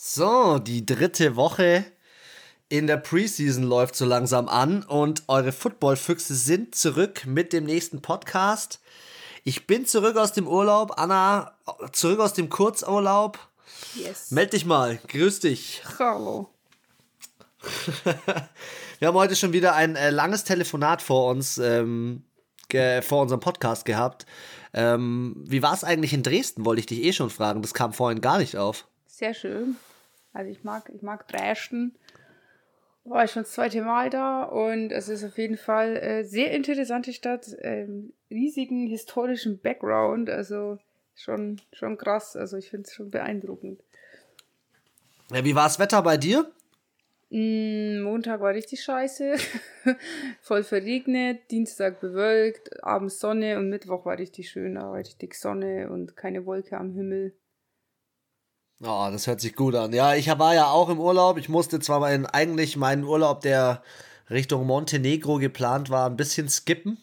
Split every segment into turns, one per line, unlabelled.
So, die dritte Woche in der Preseason läuft so langsam an und eure Football-Füchse sind zurück mit dem nächsten Podcast. Ich bin zurück aus dem Urlaub. Anna, zurück aus dem Kurzurlaub.
Yes.
Meld dich mal. Grüß dich.
Hallo.
Wir haben heute schon wieder ein äh, langes Telefonat vor uns, ähm, vor unserem Podcast gehabt. Ähm, wie war es eigentlich in Dresden, wollte ich dich eh schon fragen. Das kam vorhin gar nicht auf.
Sehr schön. Also ich mag, ich mag Dresden. War ich schon das zweite Mal da und es ist auf jeden Fall äh, sehr interessante Stadt, ähm, riesigen historischen Background, also schon, schon krass, also ich finde es schon beeindruckend.
Ja, wie war das Wetter bei dir?
Mm, Montag war richtig scheiße, voll verregnet, Dienstag bewölkt, abends Sonne und Mittwoch war richtig schön, da war richtig Sonne und keine Wolke am Himmel.
Oh, das hört sich gut an. Ja, ich war ja auch im Urlaub. Ich musste zwar meinen, eigentlich meinen Urlaub, der Richtung Montenegro geplant war, ein bisschen skippen.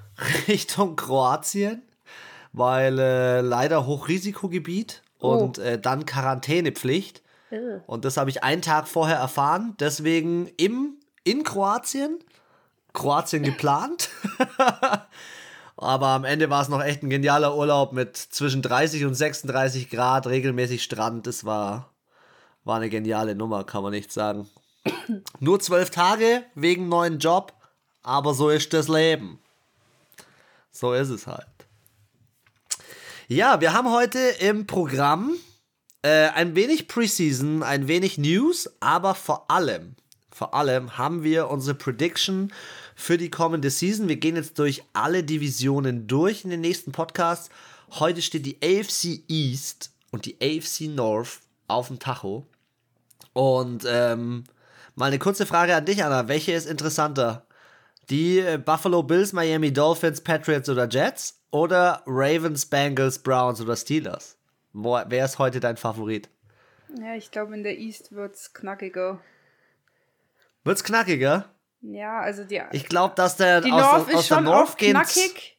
Richtung Kroatien. Weil äh, leider Hochrisikogebiet oh. und äh, dann Quarantänepflicht. Oh. Und das habe ich einen Tag vorher erfahren. Deswegen im, in Kroatien. Kroatien geplant. Aber am Ende war es noch echt ein genialer Urlaub mit zwischen 30 und 36 Grad, regelmäßig Strand. Das war, war eine geniale Nummer, kann man nicht sagen. Nur zwölf Tage wegen neuen Job, aber so ist das Leben. So ist es halt. Ja, wir haben heute im Programm äh, ein wenig Preseason, ein wenig News, aber vor allem, vor allem haben wir unsere Prediction für die kommende Season. Wir gehen jetzt durch alle Divisionen durch in den nächsten Podcasts. Heute steht die AFC East und die AFC North auf dem Tacho. Und ähm, mal eine kurze Frage an dich, Anna. Welche ist interessanter? Die äh, Buffalo Bills, Miami Dolphins, Patriots oder Jets? Oder Ravens, Bengals, Browns oder Steelers? Wer ist heute dein Favorit?
Ja, ich glaube, in der East wird es knackiger.
Wird es knackiger?
Ja, also die.
Ich glaube, dass der
die
aus,
North
aus
ist schon
der North
geht. knackig.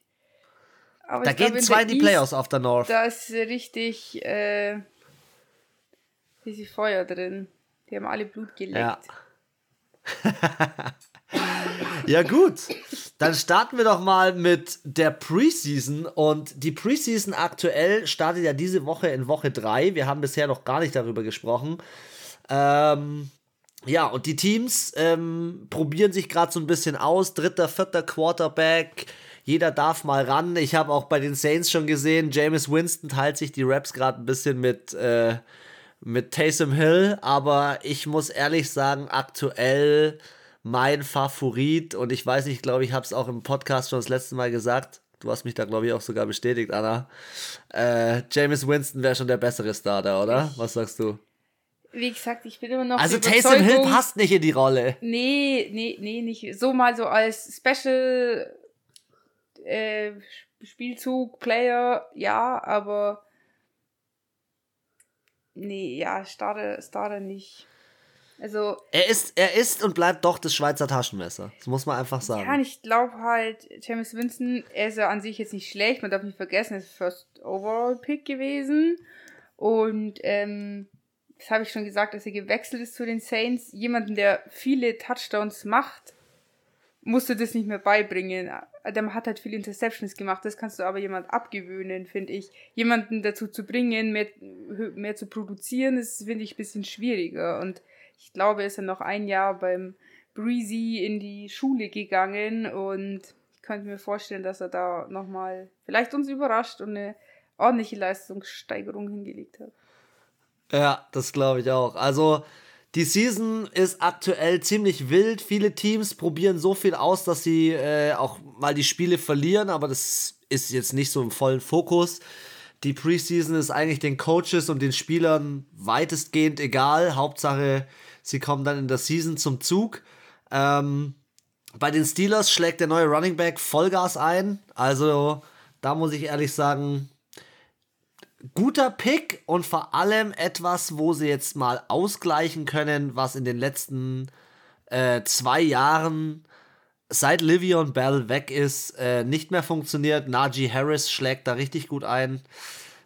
Aber da gehen zwei in die Playoffs auf der North.
Da ist richtig, äh, richtig Feuer drin. Die haben alle Blut geleckt.
Ja. ja, gut. Dann starten wir doch mal mit der Preseason. Und die Preseason aktuell startet ja diese Woche in Woche 3. Wir haben bisher noch gar nicht darüber gesprochen. Ähm, ja, und die Teams ähm, probieren sich gerade so ein bisschen aus. Dritter, vierter Quarterback. Jeder darf mal ran. Ich habe auch bei den Saints schon gesehen, James Winston teilt sich die Raps gerade ein bisschen mit, äh, mit Taysom Hill. Aber ich muss ehrlich sagen, aktuell mein Favorit. Und ich weiß nicht, glaube ich, habe es auch im Podcast schon das letzte Mal gesagt. Du hast mich da, glaube ich, auch sogar bestätigt, Anna. Äh, James Winston wäre schon der bessere Starter, oder? Was sagst du?
Wie gesagt, ich bin immer noch.
Also Taysom Hill passt nicht in die Rolle.
Nee, nee, nee, nicht. So mal so als Special äh, Spielzug, Player, ja, aber nee, ja, Starter, Starter nicht. Also.
Er ist, er ist und bleibt doch das Schweizer Taschenmesser. Das muss man einfach sagen.
Ja, ich glaube halt, James Winston, er ist ja an sich jetzt nicht schlecht, man darf nicht vergessen, er ist First Overall Pick gewesen. Und ähm, das habe ich schon gesagt, dass er gewechselt ist zu den Saints. Jemanden, der viele Touchdowns macht, musst du das nicht mehr beibringen. Der hat halt viele Interceptions gemacht. Das kannst du aber jemand abgewöhnen, finde ich. Jemanden dazu zu bringen, mehr, mehr zu produzieren, das finde ich ein bisschen schwieriger. Und ich glaube, er ist ja noch ein Jahr beim Breezy in die Schule gegangen und ich könnte mir vorstellen, dass er da nochmal vielleicht uns überrascht und eine ordentliche Leistungssteigerung hingelegt hat.
Ja, das glaube ich auch. Also, die Season ist aktuell ziemlich wild. Viele Teams probieren so viel aus, dass sie äh, auch mal die Spiele verlieren, aber das ist jetzt nicht so im vollen Fokus. Die Preseason ist eigentlich den Coaches und den Spielern weitestgehend egal. Hauptsache, sie kommen dann in der Season zum Zug. Ähm, bei den Steelers schlägt der neue Running Back Vollgas ein. Also, da muss ich ehrlich sagen, guter Pick und vor allem etwas, wo sie jetzt mal ausgleichen können, was in den letzten äh, zwei Jahren seit Livion Bell weg ist, äh, nicht mehr funktioniert. Najee Harris schlägt da richtig gut ein.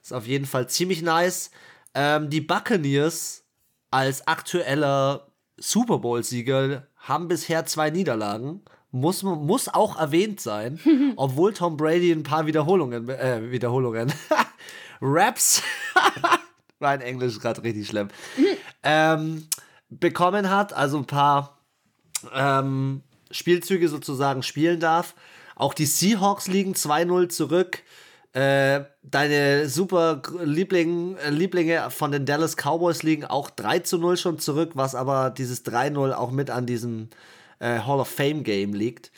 Ist auf jeden Fall ziemlich nice. Ähm, die Buccaneers als aktueller Super Bowl-Sieger haben bisher zwei Niederlagen. Muss, muss auch erwähnt sein, obwohl Tom Brady ein paar Wiederholungen, äh, Wiederholungen, Raps, mein Englisch gerade richtig schlimm, ähm, bekommen hat, also ein paar ähm, Spielzüge sozusagen spielen darf. Auch die Seahawks liegen 2-0 zurück. Äh, deine super Liebling, äh, Lieblinge von den Dallas Cowboys liegen auch 3 0 schon zurück, was aber dieses 3-0 auch mit an diesem äh, Hall of Fame Game liegt.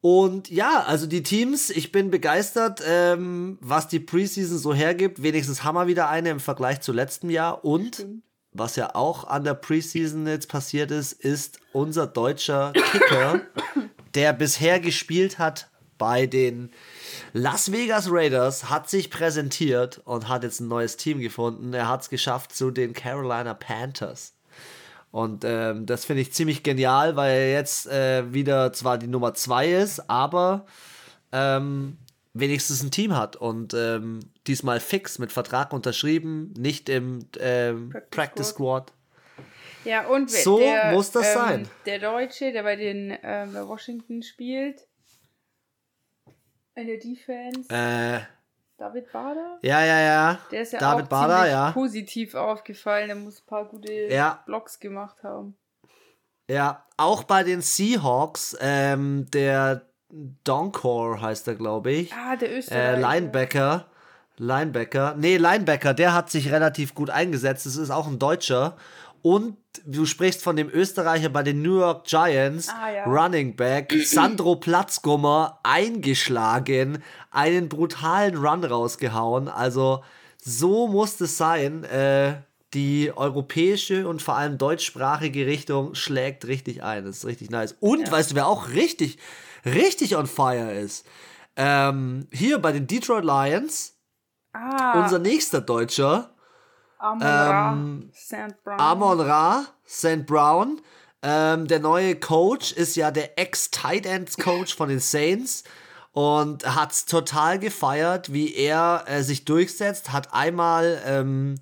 Und ja, also die Teams, ich bin begeistert, ähm, was die Preseason so hergibt. Wenigstens haben wir wieder eine im Vergleich zu letztem Jahr. Und Stimmt. was ja auch an der Preseason jetzt passiert ist, ist unser deutscher Kicker, der bisher gespielt hat bei den Las Vegas Raiders hat sich präsentiert und hat jetzt ein neues Team gefunden. Er hat es geschafft zu den Carolina Panthers. Und ähm, das finde ich ziemlich genial, weil er jetzt äh, wieder zwar die Nummer 2 ist, aber ähm, wenigstens ein Team hat und ähm, diesmal fix mit Vertrag unterschrieben, nicht im ähm, Practice, Practice Squad.
Ja, und
so der, muss das
ähm,
sein.
Der Deutsche, der bei den ähm, bei Washington spielt, in der Defense.
Äh,
David Bader?
Ja, ja, ja.
Der ist ja
David
auch
Bader, ja.
positiv aufgefallen. Er muss ein paar gute
ja.
Blocks gemacht haben.
Ja, auch bei den Seahawks, ähm, der Donkor heißt er, glaube ich.
Ah, der Österreicher.
Äh, Linebacker. Linebacker. Nee, Linebacker, der hat sich relativ gut eingesetzt. Das ist auch ein Deutscher. Und du sprichst von dem Österreicher bei den New York Giants,
ah, ja.
Running Back, Sandro Platzgummer, eingeschlagen, einen brutalen Run rausgehauen. Also so muss es sein. Äh, die europäische und vor allem deutschsprachige Richtung schlägt richtig ein. Das ist richtig nice. Und ja. weißt du, wer auch richtig, richtig on fire ist? Ähm, hier bei den Detroit Lions,
ah.
unser nächster Deutscher,
Amon Ra, ähm, St. Brown.
Amon Ra, St. Brown. Ähm, der neue Coach ist ja der Ex-Tight Ends Coach von den Saints und hat es total gefeiert, wie er äh, sich durchsetzt. Hat einmal, ähm,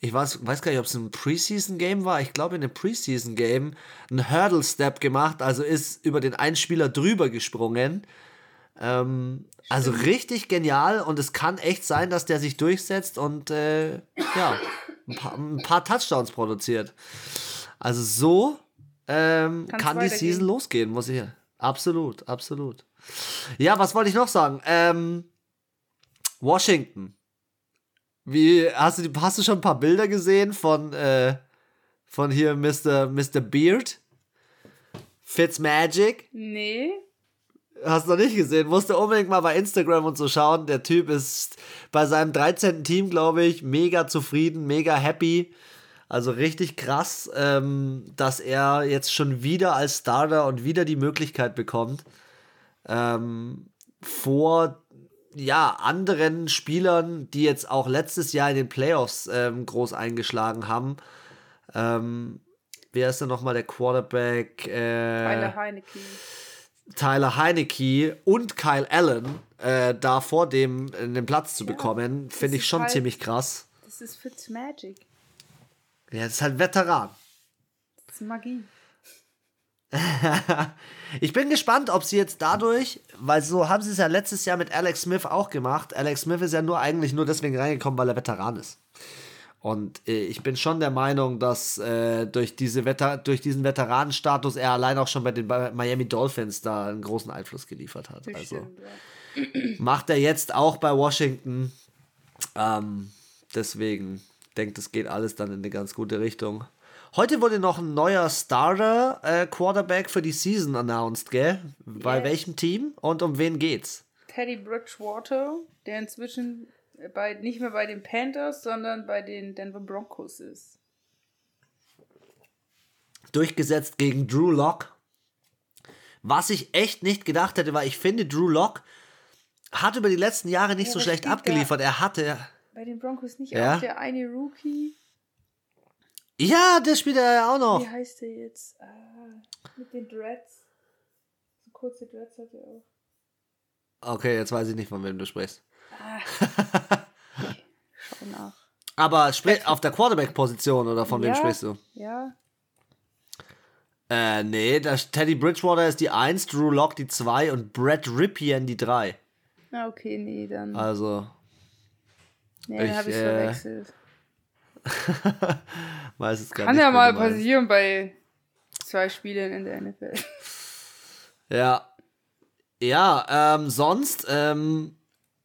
ich weiß, weiß gar nicht, ob es ein Preseason-Game war. Ich glaube, in einem Preseason-Game einen Hurdle-Step gemacht, also ist über den Einspieler drüber gesprungen. Ähm, also richtig genial und es kann echt sein, dass der sich durchsetzt und äh, ja, ein paar, ein paar, Touchdowns produziert. Also so ähm, kann die Season losgehen, muss ich. Absolut, absolut. Ja, was wollte ich noch sagen? Ähm, Washington. Wie, hast du, hast du schon ein paar Bilder gesehen von, äh, von hier Mr. Mr. Beard? Fitzmagic?
Nee.
Hast du noch nicht gesehen? Musste unbedingt mal bei Instagram und so schauen. Der Typ ist bei seinem 13. Team, glaube ich, mega zufrieden, mega happy. Also richtig krass, ähm, dass er jetzt schon wieder als Starter und wieder die Möglichkeit bekommt, ähm, vor ja, anderen Spielern, die jetzt auch letztes Jahr in den Playoffs ähm, groß eingeschlagen haben. Ähm, wer ist denn nochmal der Quarterback?
Äh, Heineke.
Tyler Heineke und Kyle Allen äh, da vor dem in den Platz zu bekommen, ja, finde ich schon halt, ziemlich krass.
Das ist Fitzmagic.
Ja, das ist halt Veteran.
Das ist Magie.
ich bin gespannt, ob sie jetzt dadurch, weil so haben sie es ja letztes Jahr mit Alex Smith auch gemacht. Alex Smith ist ja nur eigentlich nur deswegen reingekommen, weil er Veteran ist. Und äh, ich bin schon der Meinung, dass äh, durch, diese Veter durch diesen Veteranenstatus er allein auch schon bei den Miami Dolphins da einen großen Einfluss geliefert hat. Das also stimmt, ja. macht er jetzt auch bei Washington. Ähm, deswegen denkt, es geht alles dann in eine ganz gute Richtung. Heute wurde noch ein neuer Starter äh, Quarterback für die Season announced, gell? Bei yes. welchem Team und um wen geht's?
Teddy Bridgewater, der inzwischen bei, nicht mehr bei den Panthers, sondern bei den Denver Broncos ist.
Durchgesetzt gegen Drew Locke. Was ich echt nicht gedacht hätte, weil ich finde, Drew Locke hat über die letzten Jahre nicht ja, so schlecht abgeliefert. Er hatte.
Bei den Broncos nicht ja. auch der eine Rookie.
Ja, der spielt er ja auch noch.
Wie heißt der jetzt? Ah, mit den Dreads. So kurze Dreads hat er auch.
Okay, jetzt weiß ich nicht, von wem du sprichst.
Ah. Schau nach.
Aber auf der Quarterback-Position oder von
ja,
wem sprichst du?
Ja.
Äh, nee, das Teddy Bridgewater ist die 1, Drew Lock die 2 und Brett Ripien die 3.
Ah, okay, nee, dann.
Also.
Nee, dann habe ich äh, verwechselt.
Weiß es gar
Kann ja mal passieren bei zwei Spielen in der NFL.
Ja. Ja, ähm, sonst, ähm,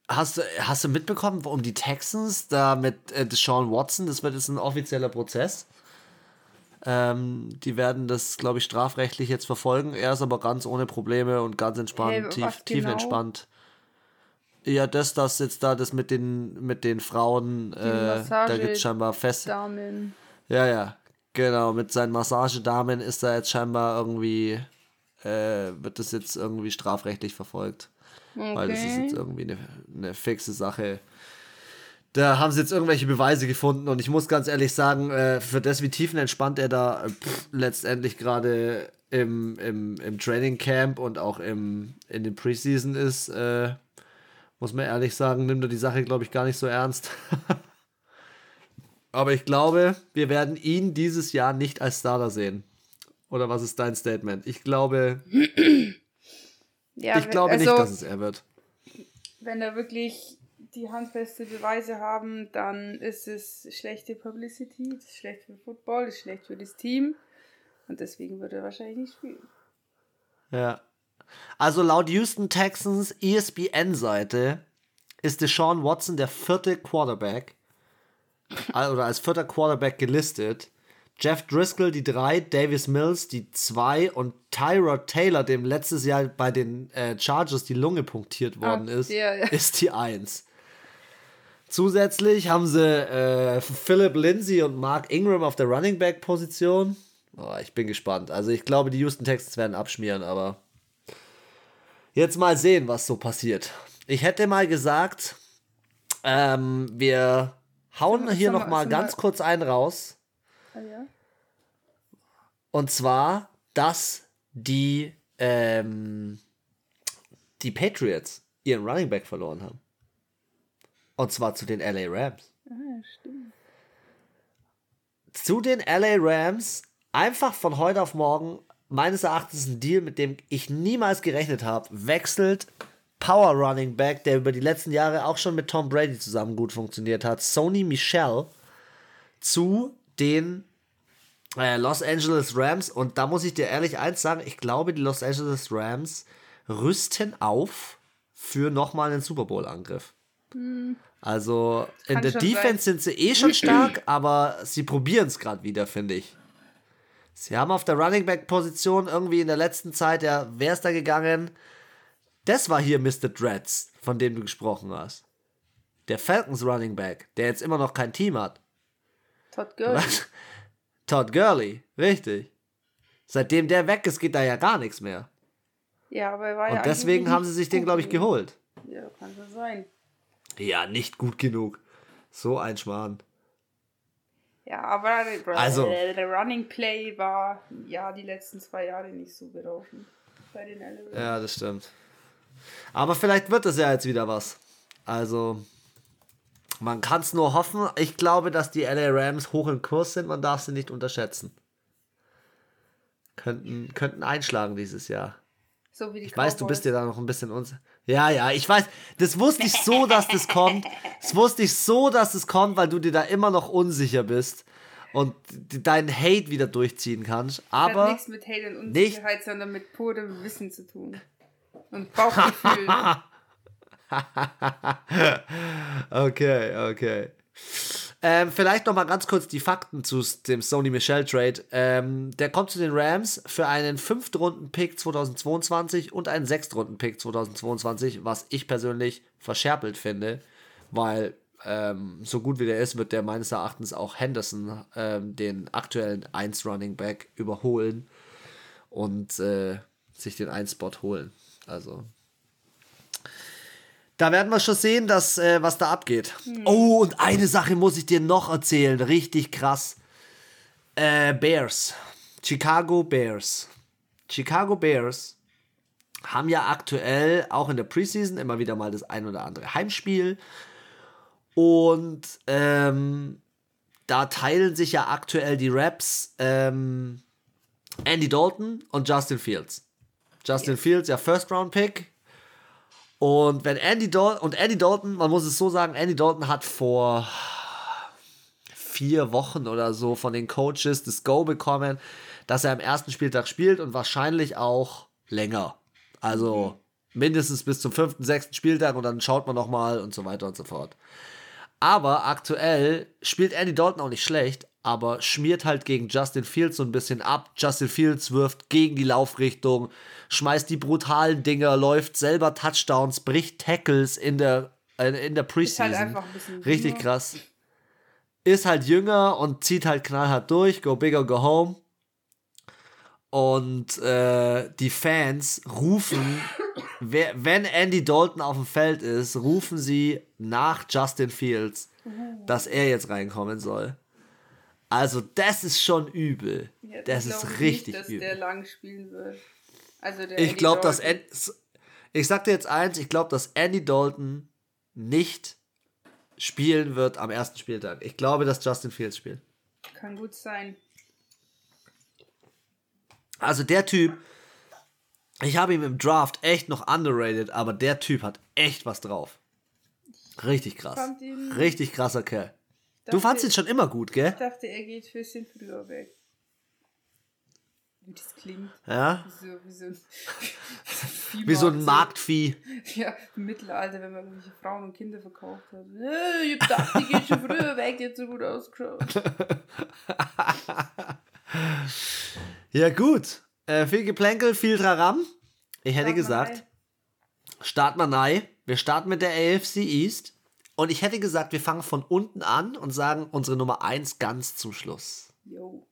hast du, hast du mitbekommen, um die Texans da mit äh, Deshaun Watson, das wird jetzt ein offizieller Prozess. Ähm, die werden das, glaube ich, strafrechtlich jetzt verfolgen. Er ist aber ganz ohne Probleme und ganz entspannt, hey, tief, tiefenentspannt. Genau? Ja, das, das jetzt da, das mit den, mit den Frauen, äh, da gibt es scheinbar fest. Damen. Ja, ja, genau. Mit seinen Massagedamen ist da jetzt scheinbar irgendwie, äh, wird das jetzt irgendwie strafrechtlich verfolgt. Okay. Weil das ist jetzt irgendwie eine, eine fixe Sache da haben sie jetzt irgendwelche Beweise gefunden und ich muss ganz ehrlich sagen, äh, für das, wie tiefenentspannt er da äh, pff, letztendlich gerade im, im, im Training Camp und auch im, in den Preseason ist, äh, muss man ehrlich sagen, nimmt er die Sache, glaube ich, gar nicht so ernst. Aber ich glaube, wir werden ihn dieses Jahr nicht als Starter sehen. Oder was ist dein Statement? Ich glaube, ja, ich glaube also, nicht, dass es er wird.
Wenn er wirklich die handfeste Beweise haben, dann ist es schlechte Publicity, ist schlecht für Football, ist schlecht für das Team und deswegen wird er wahrscheinlich nicht spielen.
Ja. Also laut Houston Texans ESPN-Seite ist Deshaun Watson der vierte Quarterback oder als vierter Quarterback gelistet. Jeff Driscoll die drei, Davis Mills die zwei und Tyrod Taylor, dem letztes Jahr bei den äh, Chargers die Lunge punktiert worden Ach, ist, ja. ist die eins. Zusätzlich haben sie äh, Philip Lindsay und Mark Ingram auf der Running Back Position. Oh, ich bin gespannt. Also ich glaube, die Houston Texans werden abschmieren, aber jetzt mal sehen, was so passiert. Ich hätte mal gesagt, ähm, wir hauen hier noch mal ganz kurz einen raus. Ah, ja? Und zwar, dass die ähm, die Patriots ihren Running Back verloren haben. Und zwar zu den LA Rams. Ah, stimmt. Zu den LA Rams, einfach von heute auf morgen, meines Erachtens ein Deal, mit dem ich niemals gerechnet habe, wechselt Power Running Back, der über die letzten Jahre auch schon mit Tom Brady zusammen gut funktioniert hat, Sony Michel, zu den äh, Los Angeles Rams. Und da muss ich dir ehrlich eins sagen, ich glaube, die Los Angeles Rams rüsten auf für nochmal einen Super Bowl-Angriff. Hm. Also in der Defense sein. sind sie eh schon stark, aber sie probieren es gerade wieder, finde ich. Sie haben auf der Running Back Position irgendwie in der letzten Zeit, ja, wer ist da gegangen? Das war hier Mr. Dreads, von dem du gesprochen hast. Der Falcons Running Back, der jetzt immer noch kein Team hat. Todd Gurley. Todd Gurley, richtig. Seitdem der weg ist, geht da ja gar nichts mehr. Ja, aber er war Und ja. Und deswegen haben sie sich den, glaube ich, geholt.
Ja, kann so sein.
Ja, nicht gut genug. So ein Schmarrn.
Ja, aber also, der Running Play war ja die letzten zwei Jahre nicht so gelaufen. Bei den LA
Ja, das stimmt. Aber vielleicht wird es ja jetzt wieder was. Also, man kann es nur hoffen. Ich glaube, dass die LA Rams hoch im Kurs sind. Man darf sie nicht unterschätzen. Könnten, könnten einschlagen dieses Jahr. So wie die ich Cowboys. weiß, du bist dir da noch ein bisschen uns. Ja, ja, ich weiß. Das wusste ich so, dass das kommt. Das wusste ich so, dass das kommt, weil du dir da immer noch unsicher bist und deinen Hate wieder durchziehen kannst. Aber. Das hat
nichts mit Hate und Unsicherheit, nicht. sondern mit purem Wissen zu tun. Und Bauchgefühl.
okay, okay. Ähm, vielleicht noch mal ganz kurz die Fakten zu dem Sony Michel Trade. Ähm, der kommt zu den Rams für einen 5-Runden-Pick 2022 und einen 6-Runden-Pick 2022, was ich persönlich verscherpelt finde, weil ähm, so gut wie der ist, wird der meines Erachtens auch Henderson, ähm, den aktuellen 1 Running Back, überholen und äh, sich den 1-Spot holen. Also da werden wir schon sehen, dass, äh, was da abgeht. Mhm. Oh, und eine Sache muss ich dir noch erzählen. Richtig krass. Äh, Bears. Chicago Bears. Chicago Bears haben ja aktuell auch in der Preseason immer wieder mal das ein oder andere Heimspiel. Und ähm, da teilen sich ja aktuell die Raps ähm, Andy Dalton und Justin Fields. Justin yes. Fields, ja, First Round Pick. Und wenn Andy Dalton, und Andy Dalton, man muss es so sagen, Andy Dalton hat vor vier Wochen oder so von den Coaches das Go bekommen, dass er am ersten Spieltag spielt und wahrscheinlich auch länger. Also mhm. mindestens bis zum fünften, sechsten Spieltag und dann schaut man nochmal und so weiter und so fort. Aber aktuell spielt Andy Dalton auch nicht schlecht, aber schmiert halt gegen Justin Fields so ein bisschen ab. Justin Fields wirft gegen die Laufrichtung, schmeißt die brutalen Dinger, läuft selber Touchdowns, bricht Tackles in der, in der Preseason. Ist halt einfach ein bisschen Richtig jünger. krass. Ist halt jünger und zieht halt knallhart durch. Go big or go home. Und äh, die Fans rufen, wer, wenn Andy Dalton auf dem Feld ist, rufen sie nach Justin Fields, dass er jetzt reinkommen soll. Also, das ist schon übel. Ja, das ist richtig nicht, dass übel.
der lang spielen wird. Also der
ich glaube, dass. Ich sag dir jetzt eins: ich glaube, dass Andy Dalton nicht spielen wird am ersten Spieltag. Ich glaube, dass Justin Fields spielt.
Kann gut sein.
Also der Typ, ich habe ihn im Draft echt noch underrated, aber der Typ hat echt was drauf. Richtig krass. Richtig krasser Kerl. Dachte, du fandst ihn schon immer gut, gell?
Ich dachte, er geht ein bisschen früher weg. Wie das klingt.
Ja. Wie so, wie so, ein, wie so ein Marktvieh.
Ja, im Mittelalter, wenn man irgendwelche Frauen und Kinder verkauft hat. Ich dachte, die geht schon früher weg, hat so gut ausgeschaut.
Ja, gut. Äh, viel Geplänkel, viel Traram. Ich hätte Start gesagt, start mal neu. Wir starten mit der AFC East. Und ich hätte gesagt, wir fangen von unten an und sagen unsere Nummer 1 ganz zum Schluss.
Jo.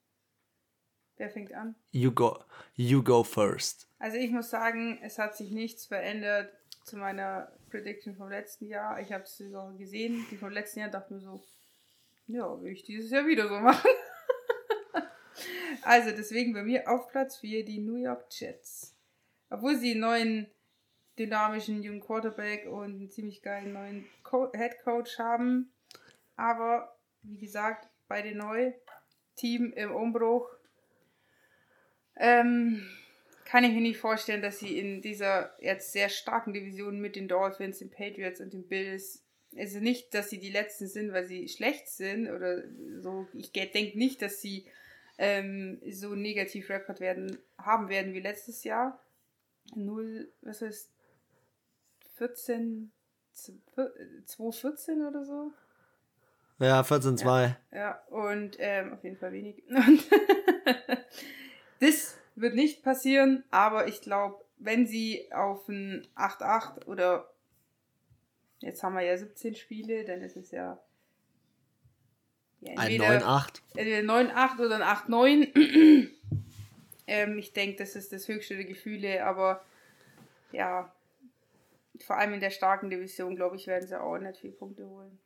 Wer fängt an?
You go, you go first.
Also ich muss sagen, es hat sich nichts verändert zu meiner Prediction vom letzten Jahr. Ich habe es gesehen, die vom letzten Jahr dachte mir so, ja, will ich dieses Jahr wieder so machen. Also deswegen bei mir auf Platz 4 die New York Jets. Obwohl sie einen neuen dynamischen jungen Quarterback und einen ziemlich geilen neuen Co Head Coach haben. Aber wie gesagt, beide neu, Team im Umbruch. Ähm, kann ich mir nicht vorstellen, dass sie in dieser jetzt sehr starken Division mit den Dolphins, den Patriots und den Bills, also nicht, dass sie die Letzten sind, weil sie schlecht sind oder so. Ich denke nicht, dass sie ähm, so negativ Rekord werden, haben werden wie letztes Jahr. 0, was heißt 14, 214 oder so.
Ja, 14-2.
Ja, ja, und ähm, auf jeden Fall wenig. das wird nicht passieren, aber ich glaube, wenn sie auf ein 8-8 oder jetzt haben wir ja 17 Spiele, dann ist es ja
ja, ein 9-8.
Entweder 9-8 oder ein 8-9. ähm, ich denke, das ist das höchste der Gefühle, aber ja, vor allem in der starken Division, glaube ich, werden sie auch nicht viele Punkte holen.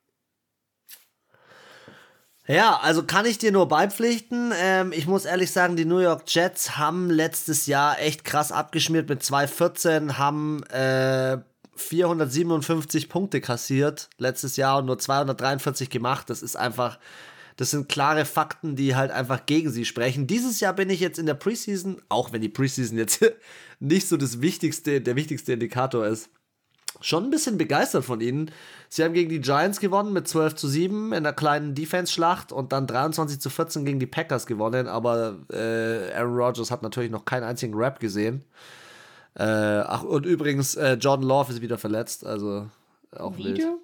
Ja, also kann ich dir nur beipflichten. Ähm, ich muss ehrlich sagen, die New York Jets haben letztes Jahr echt krass abgeschmiert mit 2-14, haben äh, 457 Punkte kassiert letztes Jahr und nur 243 gemacht. Das ist einfach, das sind klare Fakten, die halt einfach gegen sie sprechen. Dieses Jahr bin ich jetzt in der Preseason, auch wenn die Preseason jetzt nicht so das wichtigste, der wichtigste Indikator ist, schon ein bisschen begeistert von ihnen. Sie haben gegen die Giants gewonnen mit 12 zu 7 in einer kleinen Defense-Schlacht und dann 23 zu 14 gegen die Packers gewonnen, aber äh, Aaron Rodgers hat natürlich noch keinen einzigen Rap gesehen. Äh, ach, und übrigens, äh, Jordan Love ist wieder verletzt, also auch Video? wild.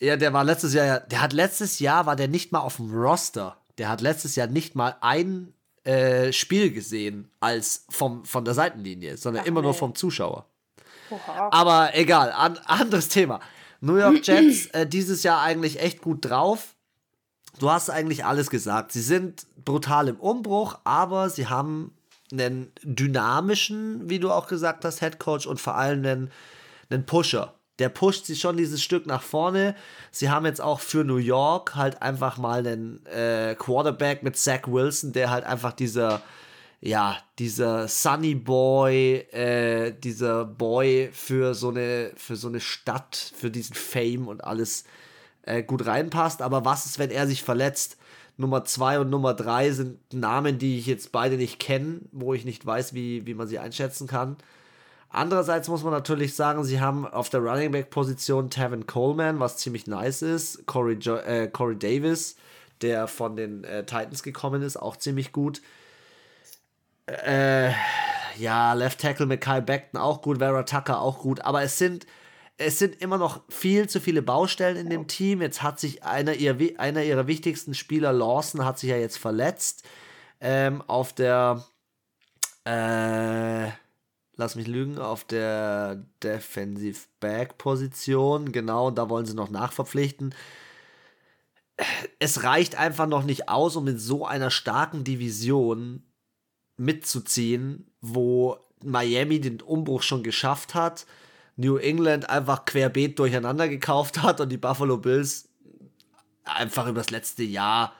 Ja, der war letztes Jahr, der hat letztes Jahr, war der nicht mal auf dem Roster. Der hat letztes Jahr nicht mal ein äh, Spiel gesehen als vom, von der Seitenlinie, sondern ach, immer nee. nur vom Zuschauer. Oha. Aber egal, an, anderes Thema. New York Jets äh, dieses Jahr eigentlich echt gut drauf. Du hast eigentlich alles gesagt. Sie sind brutal im Umbruch, aber sie haben einen dynamischen, wie du auch gesagt hast, Head Coach und vor allem einen, einen Pusher. Der pusht sie schon dieses Stück nach vorne. Sie haben jetzt auch für New York halt einfach mal einen äh, Quarterback mit Zach Wilson, der halt einfach dieser, ja, dieser Sunny Boy, äh, dieser Boy für so eine, für so eine Stadt, für diesen Fame und alles äh, gut reinpasst. Aber was ist, wenn er sich verletzt? Nummer 2 und Nummer 3 sind Namen, die ich jetzt beide nicht kenne, wo ich nicht weiß, wie, wie man sie einschätzen kann. Andererseits muss man natürlich sagen, sie haben auf der Running Back Position Tevin Coleman, was ziemlich nice ist. Corey, jo äh, Corey Davis, der von den äh, Titans gekommen ist, auch ziemlich gut. Äh, ja, Left Tackle mit Kyle Beckton auch gut, Vera Tucker auch gut, aber es sind es sind immer noch viel zu viele Baustellen in dem Team. Jetzt hat sich einer, ihr, einer ihrer wichtigsten Spieler, Lawson, hat sich ja jetzt verletzt. Ähm, auf der, äh, lass mich lügen, auf der Defensive Back Position. Genau, da wollen sie noch nachverpflichten. Es reicht einfach noch nicht aus, um in so einer starken Division mitzuziehen, wo Miami den Umbruch schon geschafft hat New England einfach querbeet durcheinander gekauft hat und die Buffalo Bills einfach über das letzte Jahr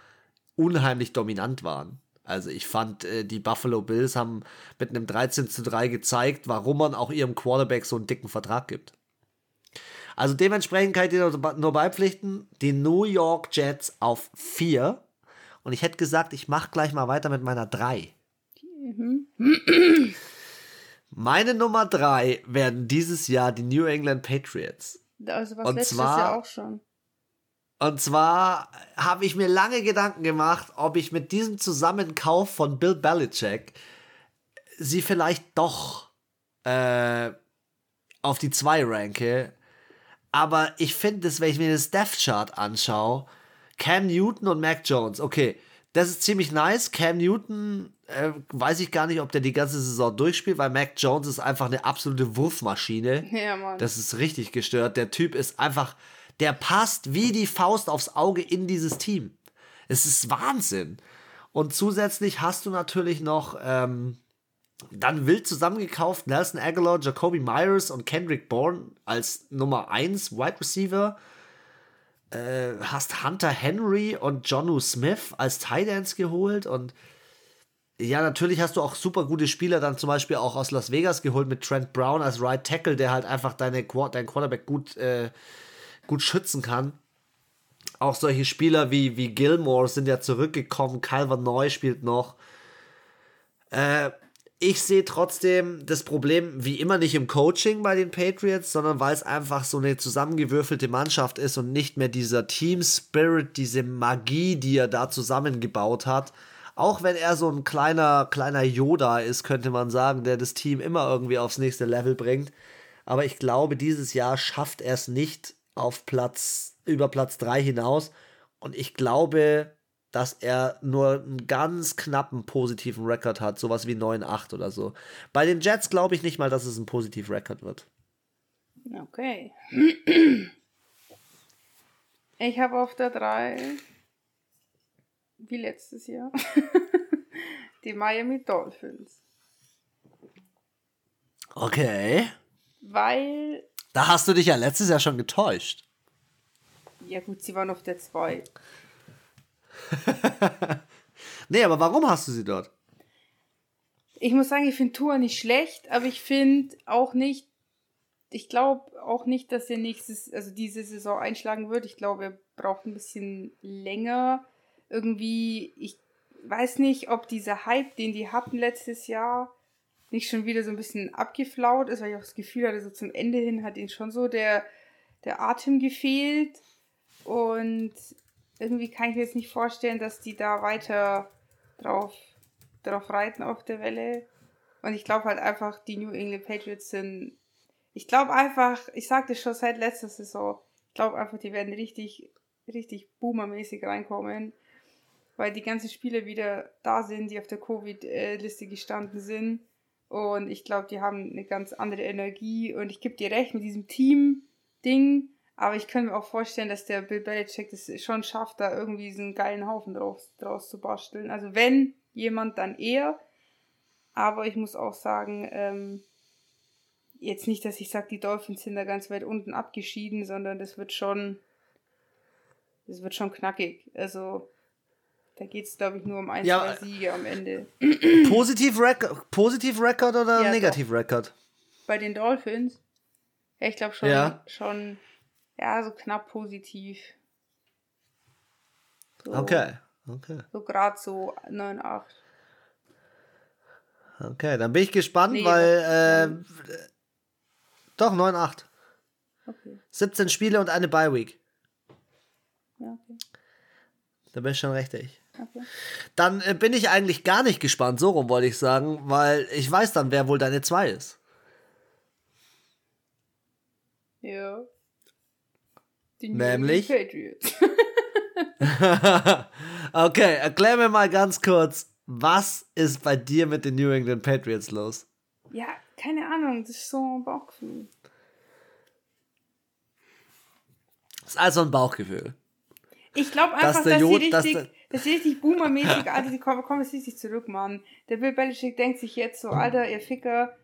unheimlich dominant waren. Also ich fand, äh, die Buffalo Bills haben mit einem 13 zu 3 gezeigt, warum man auch ihrem Quarterback so einen dicken Vertrag gibt. Also dementsprechend kann ich dir nur beipflichten, die New York Jets auf 4. Und ich hätte gesagt, ich mache gleich mal weiter mit meiner 3. Meine Nummer drei werden dieses Jahr die New England Patriots.
Also was und letztes zwar, Jahr auch schon.
Und zwar habe ich mir lange Gedanken gemacht, ob ich mit diesem Zusammenkauf von Bill Belichick sie vielleicht doch äh, auf die zwei ranke. Aber ich finde es, wenn ich mir das Death Chart anschaue, Cam Newton und Mac Jones, okay, das ist ziemlich nice. Cam Newton äh, weiß ich gar nicht, ob der die ganze Saison durchspielt, weil Mac Jones ist einfach eine absolute Wurfmaschine.
Ja, Mann.
Das ist richtig gestört. Der Typ ist einfach, der passt wie die Faust aufs Auge in dieses Team. Es ist Wahnsinn. Und zusätzlich hast du natürlich noch ähm, dann wild zusammengekauft Nelson Aguilar, Jacoby Myers und Kendrick Bourne als Nummer 1 Wide Receiver. Äh, hast Hunter Henry und Jonu Smith als Tight Ends geholt und ja, natürlich hast du auch super gute Spieler dann zum Beispiel auch aus Las Vegas geholt mit Trent Brown als Right Tackle, der halt einfach deine, dein Quarterback gut, äh, gut schützen kann. Auch solche Spieler wie, wie Gilmore sind ja zurückgekommen, Calvin Neu spielt noch. Äh, ich sehe trotzdem das Problem wie immer nicht im Coaching bei den Patriots, sondern weil es einfach so eine zusammengewürfelte Mannschaft ist und nicht mehr dieser Team Spirit, diese Magie, die er da zusammengebaut hat auch wenn er so ein kleiner, kleiner Yoda ist, könnte man sagen, der das Team immer irgendwie aufs nächste Level bringt. Aber ich glaube, dieses Jahr schafft er es nicht auf Platz, über Platz 3 hinaus. Und ich glaube, dass er nur einen ganz knappen positiven Rekord hat, sowas wie 9-8 oder so. Bei den Jets glaube ich nicht mal, dass es ein positiver Rekord wird.
Okay. Ich habe auf der 3 wie letztes Jahr, die Miami Dolphins.
Okay.
Weil.
Da hast du dich ja letztes Jahr schon getäuscht.
Ja, gut, sie waren auf der 2.
nee, aber warum hast du sie dort?
Ich muss sagen, ich finde Tour nicht schlecht, aber ich finde auch nicht, ich glaube auch nicht, dass er nächstes, also diese Saison einschlagen wird. Ich glaube, er braucht ein bisschen länger, irgendwie, ich weiß nicht, ob dieser Hype, den die hatten letztes Jahr, nicht schon wieder so ein bisschen abgeflaut ist, weil ich auch das Gefühl hatte, so zum Ende hin hat ihnen schon so der, der Atem gefehlt. Und irgendwie kann ich mir jetzt nicht vorstellen, dass die da weiter drauf, drauf reiten auf der Welle. Und ich glaube halt einfach, die New England Patriots sind. Ich glaube einfach, ich sagte schon seit letzter Saison, ich glaube einfach, die werden richtig, richtig boomermäßig reinkommen weil die ganzen Spiele wieder da sind, die auf der Covid-Liste gestanden sind. Und ich glaube, die haben eine ganz andere Energie. Und ich gebe dir recht mit diesem Team-Ding. Aber ich könnte mir auch vorstellen, dass der Bill Belichick das schon schafft, da irgendwie so einen geilen Haufen draus, draus zu basteln. Also wenn jemand, dann er. Aber ich muss auch sagen, ähm, jetzt nicht, dass ich sage, die Dolphins sind da ganz weit unten abgeschieden, sondern das wird schon, das wird schon knackig. Also da geht es, glaube ich, nur um ein, ja, zwei Siege am Ende.
Positiv, Rec Positiv Record oder ja, Negativ Record?
Bei den Dolphins? Ja, ich glaube schon, ja. schon, ja, so knapp positiv. So,
Okay, okay.
So gerade so 9, 8.
Okay, dann bin ich gespannt,
Nee,
weil äh, doch 9-8.
Okay.
17 Spiele und eine Bye Week.
Ja, okay.
Da bin ich schon richtig.
Okay.
Dann äh, bin ich eigentlich gar nicht gespannt, so rum wollte ich sagen, weil ich weiß dann, wer wohl deine 2 ist.
Ja. Die New
Nämlich?
England Patriots.
okay, erklär mir mal ganz kurz, was ist bei dir mit den New England Patriots los?
ja, keine Ahnung, das ist so ein Bauchgefühl.
Das ist also ein Bauchgefühl.
Ich glaube
Dass
einfach,
der
dass,
Jod-
sie
dass
dass sie richtig boomermäßig, Alter, die kommen, kommen jetzt richtig zurück, Mann. Der Bill Belichick denkt sich jetzt so, Alter, ihr Ficker,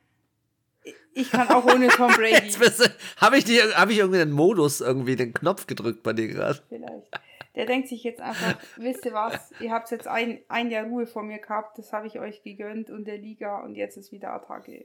ich kann auch ohne Tom Brady.
Habe ich, die- hab ich irgendwie den Modus, irgendwie den Knopf gedrückt bei dir gerade?
Vielleicht. Der denkt sich jetzt einfach, wisst ihr was, ihr habt jetzt ein, ein Jahr Ruhe vor mir gehabt, das habe ich euch gegönnt und der Liga und jetzt ist wieder Attacke.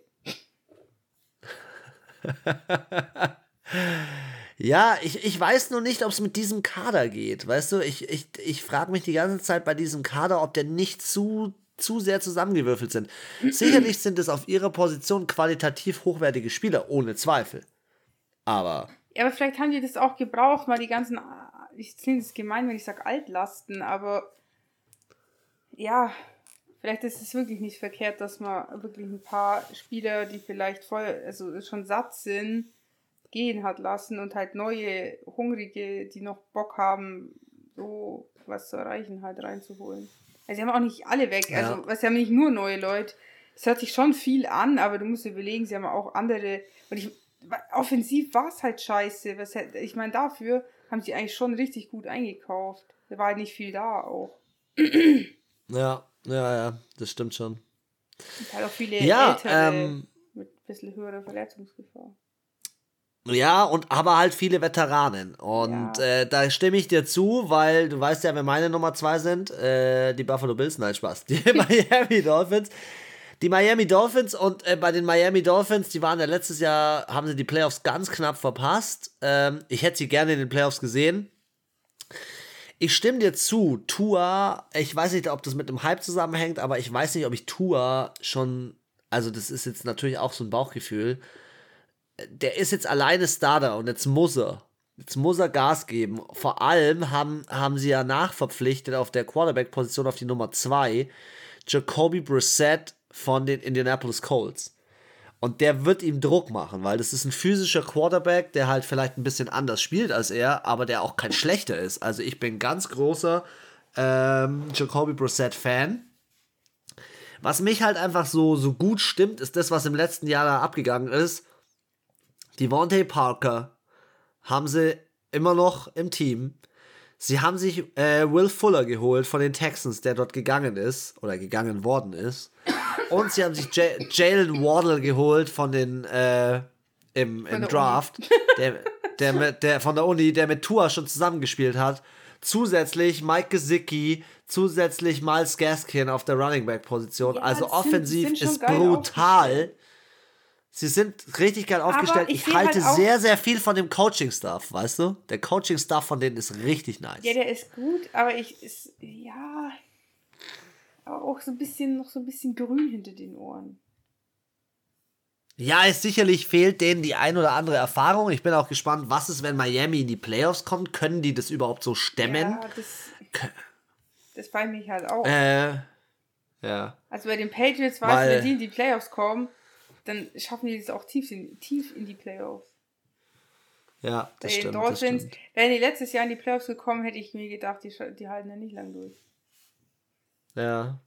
Ja, ich, ich weiß nur nicht, ob es mit diesem Kader geht. Weißt du, ich, ich, ich frage mich die ganze Zeit bei diesem Kader, ob der nicht zu, zu sehr zusammengewürfelt sind. Sicherlich sind es auf ihrer Position qualitativ hochwertige Spieler, ohne Zweifel. Aber
Ja, aber vielleicht haben die das auch gebraucht, mal die ganzen, ich finde es gemein, wenn ich sage Altlasten, aber ja, vielleicht ist es wirklich nicht verkehrt, dass man wirklich ein paar Spieler, die vielleicht voll, also schon satt sind, gehen hat lassen und halt neue, hungrige, die noch Bock haben, so was zu erreichen, halt reinzuholen. Also sie haben auch nicht alle weg,
Ja.
also was sie haben nicht nur neue Leute. Es hört sich schon viel an, aber du musst überlegen, sie haben auch andere. Und ich, offensiv war es halt scheiße. Was, ich meine, dafür haben sie eigentlich schon richtig gut eingekauft. Da war halt nicht viel da auch.
ja, ja, ja, das stimmt schon.
Und halt auch viele
Ja,
ältere
ähm,
mit ein bisschen höherer Verletzungsgefahr.
Ja, und aber halt viele Veteranen. Und
Ja.
äh, da stimme ich dir zu, weil du weißt ja, wer meine Nummer zwei sind. Äh, die Buffalo Bills, nein, Spaß. Die Miami Dolphins. Die Miami Dolphins und äh, bei den Miami Dolphins, die waren ja letztes Jahr, haben sie die Playoffs ganz knapp verpasst. Ähm, ich hätte sie gerne in den Playoffs gesehen. Ich stimme dir zu, Tua, ich weiß nicht, ob das mit dem Hype zusammenhängt, aber ich weiß nicht, ob ich Tua schon, also das ist jetzt natürlich auch so ein Bauchgefühl, der ist jetzt alleine Starter und jetzt muss er. Jetzt muss er Gas geben. Vor allem haben, haben sie ja nachverpflichtet auf der Quarterback-Position auf die Nummer 2 Jacoby Brissett von den Indianapolis Colts. Und der wird ihm Druck machen, weil das ist ein physischer Quarterback, der halt vielleicht ein bisschen anders spielt als er, aber der auch kein schlechter ist. Also ich bin ganz großer ähm, Jacoby Brissett-Fan. Was mich halt einfach so, so gut stimmt, ist das, was im letzten Jahr da abgegangen ist. Devontae Parker haben sie immer noch im Team. Sie haben sich äh, Will Fuller geholt von den Texans, der dort gegangen ist oder gegangen worden ist. Und sie haben sich J Jalen Waddle geholt von den äh, im, im Draft, der, der, mit, der von der Uni, der mit Tua schon zusammengespielt hat. Zusätzlich Mike Gesicki, zusätzlich Miles Gaskin auf der Running Back Position.
Ja,
also
sind-
offensiv
sind
ist brutal. Sie sind richtig geil aufgestellt.
ich
Ich,
seh
halte
halt
sehr, sehr viel von dem Coaching-Stuff, weißt du? Der Coaching-Stuff von denen ist richtig nice.
Ja, der ist gut, aber ich ist, ja, aber auch so ein bisschen, noch so ein bisschen grün hinter den Ohren.
Ja, es sicherlich fehlt denen die ein oder andere Erfahrung. Ich bin auch gespannt, was ist, wenn Miami in die Playoffs kommt. Können die das überhaupt so stemmen?
Ja, das, das freut mich halt auch.
Äh, ja.
Also bei den Patriots weiß,
Weil-
wenn die in die Playoffs kommen, dann schaffen die das auch tief in, tief in die Playoffs.
Ja, das
den
stimmt, das
Dolphins,
stimmt.
wären die letztes Jahr in die Playoffs gekommen, hätte ich mir gedacht, die, die halten ja nicht lang durch.
Ja.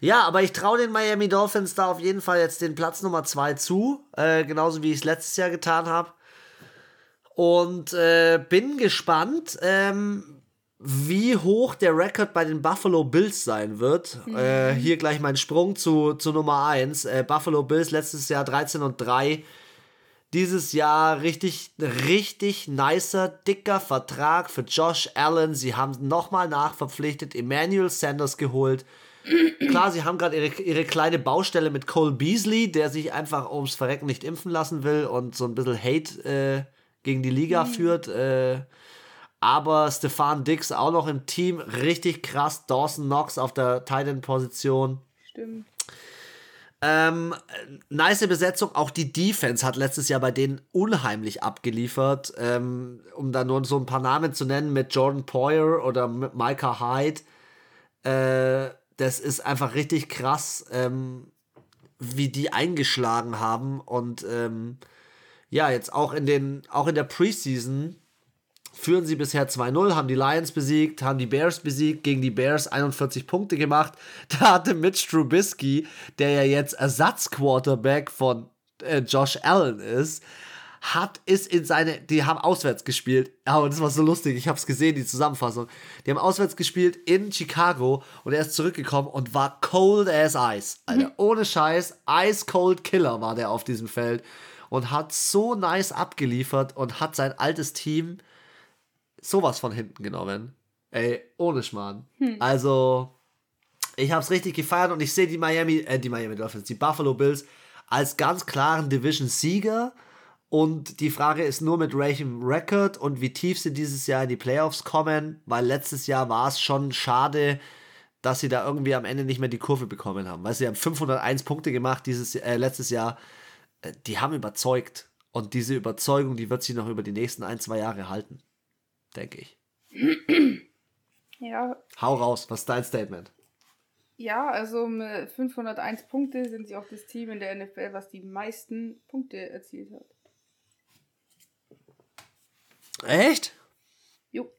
Ja, aber ich traue den Miami Dolphins da auf jeden Fall jetzt den Platz Nummer 2 zu. Äh, genauso wie ich es letztes Jahr getan habe. Und äh, bin gespannt, ähm, wie hoch der Rekord bei den Buffalo Bills sein wird. Äh, hier gleich mein Sprung zu, zu Nummer 1. Äh, Buffalo Bills letztes Jahr 13 und 3. Dieses Jahr richtig, richtig nicer, dicker Vertrag für Josh Allen. Sie haben nochmal nachverpflichtet, Emmanuel Sanders geholt. Klar, sie haben gerade ihre, ihre kleine Baustelle mit Cole Beasley, der sich einfach ums Verrecken nicht impfen lassen will und so ein bisschen Hate äh, gegen die Liga führt. Äh, Aber Stefan Dix auch noch im Team, richtig krass. Dawson Knox auf der Titan-Position.
Stimmt.
Ähm, nice Besetzung. Auch die Defense hat letztes Jahr bei denen unheimlich abgeliefert. Ähm, um da nur so ein paar Namen zu nennen, mit Jordan Poyer oder mit Micah Hyde. Äh, das ist einfach richtig krass, ähm, wie die eingeschlagen haben. Und ähm, ja, jetzt auch in, den, auch in der Preseason führen sie bisher 2-0, haben die Lions besiegt, haben die Bears besiegt, gegen die Bears 41 Punkte gemacht. Da hatte Mitch Trubisky, der ja jetzt Ersatzquarterback von äh, Josh Allen ist, hat ist in seine, die haben auswärts gespielt. Aber das war so lustig, ich habe es gesehen, die Zusammenfassung. Die haben auswärts gespielt in Chicago und er ist zurückgekommen und war cold as ice. Alter, mhm. ohne Scheiß, ice cold Killer war der auf diesem Feld und hat so nice abgeliefert und hat sein altes Team sowas von hinten genommen. Ey, ohne Schmarrn. Hm. Also, ich habe es richtig gefeiert und ich sehe die Miami, äh, die Miami Dolphins, die Buffalo Bills als ganz klaren Division-Sieger. Und die Frage ist nur mit welchem Record und wie tief sie dieses Jahr in die Playoffs kommen, weil letztes Jahr war es schon schade, dass sie da irgendwie am Ende nicht mehr die Kurve bekommen haben. Weil sie haben 501 Punkte gemacht dieses äh, letztes Jahr. Äh, die haben überzeugt. Und diese Überzeugung, die wird sie noch über die nächsten ein, zwei Jahre halten denke ich.
Ja.
Hau raus, was ist dein Statement?
Ja, also mit 501 Punkte sind sie auch das Team in der NFL, was die meisten Punkte erzielt hat.
Echt?
Jo.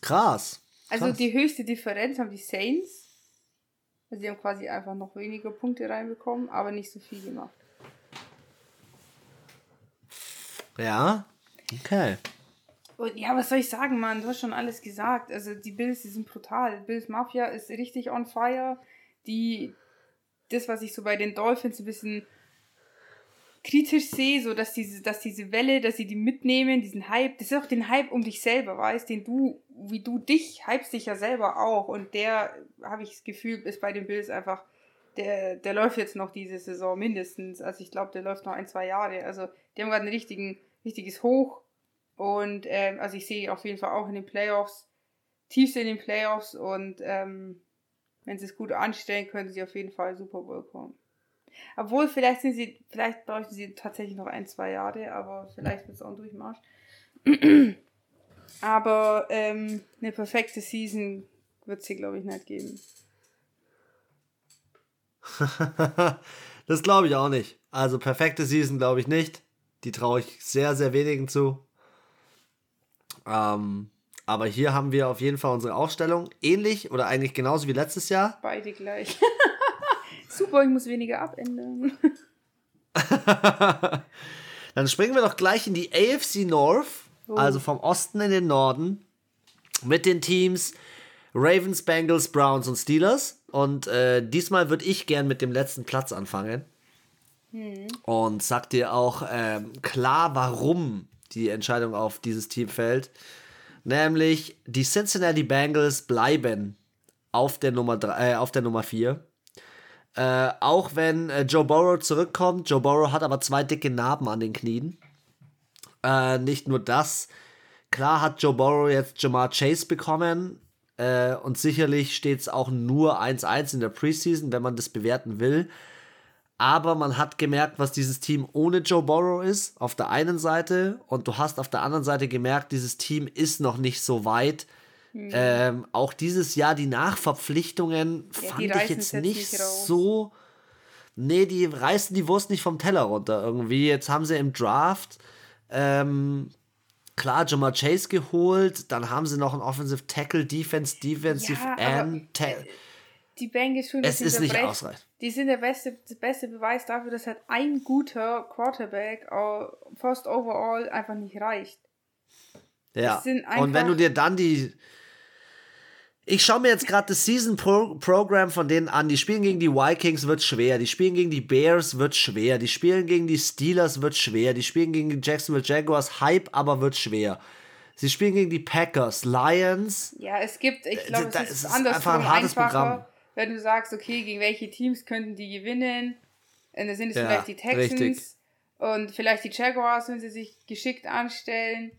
Krass.
Also die höchste Differenz haben die Saints. Also die haben quasi einfach noch weniger Punkte reinbekommen, aber nicht so viel gemacht.
Ja, okay.
Und ja, was soll ich sagen, Mann? Du hast schon alles gesagt. Also die Bills, die sind brutal. Bills Mafia ist richtig on fire. Die, das, was ich so bei den Dolphins ein bisschen kritisch sehe, so dass diese, dass diese Welle, dass sie die mitnehmen, diesen Hype, das ist auch den Hype um dich selber, weißt, den du, wie du dich, hypst dich ja selber auch. Und der, habe ich das Gefühl, ist bei den Bills einfach, der, der läuft jetzt noch diese Saison mindestens. Also ich glaube, der läuft noch ein, zwei Jahre. Also die haben gerade ein richtigen, richtiges Hoch und ähm, also ich sehe auf jeden Fall auch in den Playoffs, tiefst in den Playoffs und ähm, wenn sie es gut anstellen, können sie auf jeden Fall Super Bowl kommen. Obwohl, vielleicht sind sie, vielleicht bräuchten sie tatsächlich noch ein, zwei Jahre, aber vielleicht wird es auch ein Durchmarsch. aber ähm, eine perfekte Season wird es hier, glaube ich, nicht geben.
das glaube ich auch nicht. Also perfekte Season glaube ich nicht. Die traue ich sehr, sehr wenigen zu. Ähm, aber hier haben wir auf jeden Fall unsere Aufstellung ähnlich oder eigentlich genauso wie letztes Jahr.
Beide gleich. Super, ich muss weniger abändern.
Dann springen wir doch gleich in die AFC North, oh. also vom Osten in den Norden, mit den Teams Ravens, Bengals, Browns und Steelers. Und äh, diesmal würde ich gern mit dem letzten Platz anfangen. Hm. Und sag dir auch ähm, klar, warum die Entscheidung auf dieses Team fällt. Nämlich die Cincinnati Bengals bleiben auf der Nummer, drei, äh, auf der Nummer 4. Äh, auch wenn äh, Joe Burrow zurückkommt. Joe Burrow hat aber zwei dicke Narben an den Knien. Äh, nicht nur das. Klar hat Joe Burrow jetzt Jamar Chase bekommen. Äh, und sicherlich steht es auch nur 1-1 in der Preseason, wenn man das bewerten will aber man hat gemerkt, was dieses Team ohne Joe Burrow ist, auf der einen Seite, und du hast auf der anderen Seite gemerkt, dieses Team ist noch nicht so weit. Mhm. Ähm, auch dieses Jahr die Nachverpflichtungen ja, fand ich jetzt nicht, nicht so. Nee, die reißen die Wurst nicht vom Teller runter irgendwie. Jetzt haben sie im Draft ähm, klar Jamal Chase geholt, dann haben sie noch einen Offensive Tackle, Defense, Defensive ja, and Tackle
die Bengals schon.
Es ist nicht ausreichend.
Die sind der beste, der beste Beweis dafür, dass halt ein guter Quarterback First Overall einfach nicht reicht.
Ja. Und wenn du dir dann die. Ich schaue mir jetzt gerade das Season Pro Program von denen an. Die spielen gegen die Vikings, wird schwer. Die spielen gegen die Bears, wird schwer. Die spielen gegen die Steelers, wird schwer. Die spielen gegen die Jacksonville Jaguars, Hype, aber wird schwer. Sie spielen gegen die Packers, Lions.
Ja, es gibt, ich glaube, es ist, ist anders. Einfach ein hartes Programm wenn du sagst, okay, gegen welche Teams könnten die gewinnen, und da sind es ja, vielleicht die Texans richtig. und vielleicht die Jaguars, wenn sie sich geschickt anstellen.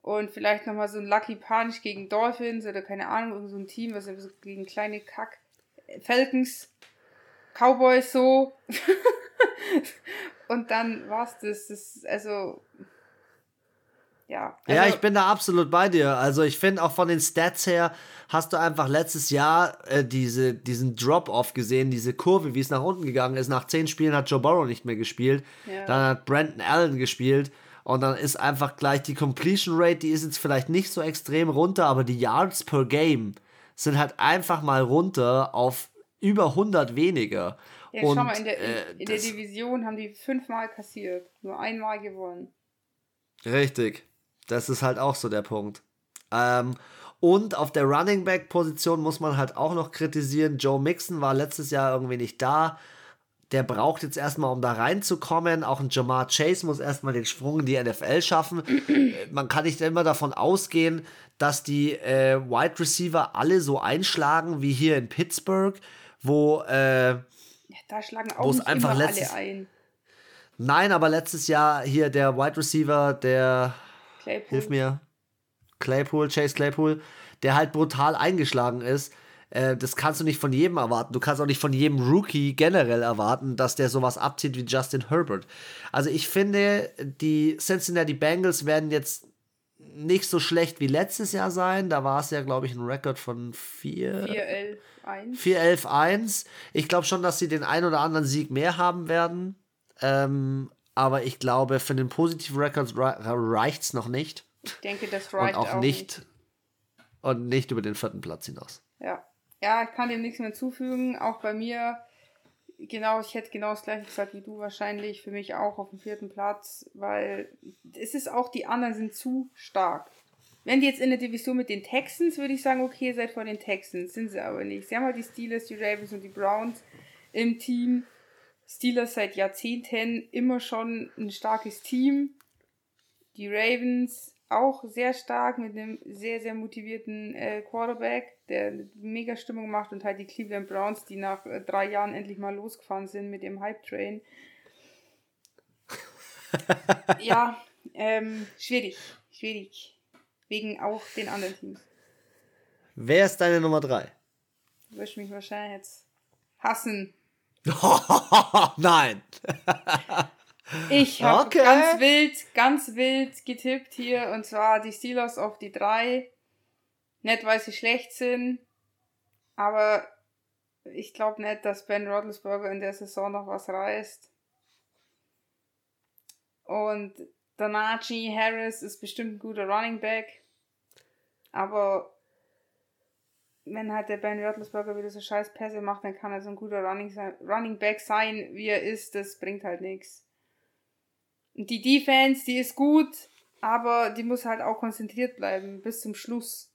Und vielleicht nochmal so ein Lucky Punch gegen Dolphins oder keine Ahnung, so ein Team, was so gegen kleine Kack. Falcons, Cowboys so. Und dann war's das. das also. Ja, also
ja, ich bin da absolut bei dir. Also ich finde auch von den Stats her hast du einfach letztes Jahr äh, diese, diesen Drop-Off gesehen, diese Kurve, wie es nach unten gegangen ist. Nach zehn Spielen hat Joe Burrow nicht mehr gespielt. Ja. Dann hat Brandon Allen gespielt. Und dann ist einfach gleich die Completion Rate, die ist jetzt vielleicht nicht so extrem runter, aber die Yards per Game sind halt einfach mal runter auf über 100 weniger.
Ja, und, schau mal, in der, in, äh, in der Division haben die fünfmal kassiert, nur einmal gewonnen.
Richtig. Das ist halt auch so der Punkt. Ähm, und auf der Running Back Position muss man halt auch noch kritisieren. Joe Mixon war letztes Jahr irgendwie nicht da der braucht jetzt erstmal, um da reinzukommen. Auch ein Jamar Chase muss erstmal den Sprung in die NFL schaffen. Man kann nicht immer davon ausgehen, dass die äh, Wide Receiver alle so einschlagen wie hier in Pittsburgh, wo äh, ja,
da schlagen auch nicht einfach immer alle ein.
Nein, aber letztes Jahr hier der Wide Receiver, der Claypool. hilf mir, Claypool, Chase Claypool, der halt brutal eingeschlagen ist äh, das kannst du nicht von jedem erwarten. Du kannst auch nicht von jedem Rookie generell erwarten, dass der sowas abzieht wie Justin Herbert. Also ich finde, die Cincinnati Bengals werden jetzt nicht so schlecht wie letztes Jahr sein. Da war es ja, glaube ich, ein Rekord von 4. 4-11-1. 4-11-1. Ich glaube schon, dass sie den ein oder anderen Sieg mehr haben werden. Ähm, aber ich glaube, für den positiven Rekord reicht es noch nicht.
Ich denke, das reicht
und auch, auch nicht, nicht. Und nicht über den vierten Platz hinaus.
Ja. Ja, ich kann dem nichts mehr zufügen. Auch bei mir, genau, ich hätte genau das gleiche gesagt wie du wahrscheinlich. Für mich auch auf dem vierten Platz, weil es ist auch, die anderen sind zu stark. Wenn die jetzt in der Division mit den Texans, würde ich sagen, okay, seid vor den Texans. Sind sie aber nicht. Sie haben halt die Steelers, die Ravens und die Browns im Team. Steelers seit Jahrzehnten immer schon ein starkes Team. Die Ravens auch sehr stark mit einem sehr, sehr motivierten äh, Quarterback, der mega Stimmung macht und halt die Cleveland Browns, die nach äh, drei Jahren endlich mal losgefahren sind mit dem Hype-Train. ja, ähm, schwierig, schwierig. Wegen auch den anderen Teams.
Wer ist deine Nummer drei?
Du wirst mich wahrscheinlich jetzt hassen.
Nein.
Ich habe okay. ganz wild, ganz wild getippt hier und zwar die Steelers auf die 3. Nicht, weil sie schlecht sind, aber ich glaube nicht, dass Ben Roethlisberger in der Saison noch was reißt. Und Donaci Harris ist bestimmt ein guter Running Back, aber wenn halt der Ben Roethlisberger wieder so scheiß Pässe macht, dann kann er so ein guter Running, Running Back sein, wie er ist. Das bringt halt nichts. Die Defense, die ist gut, aber die muss halt auch konzentriert bleiben bis zum Schluss.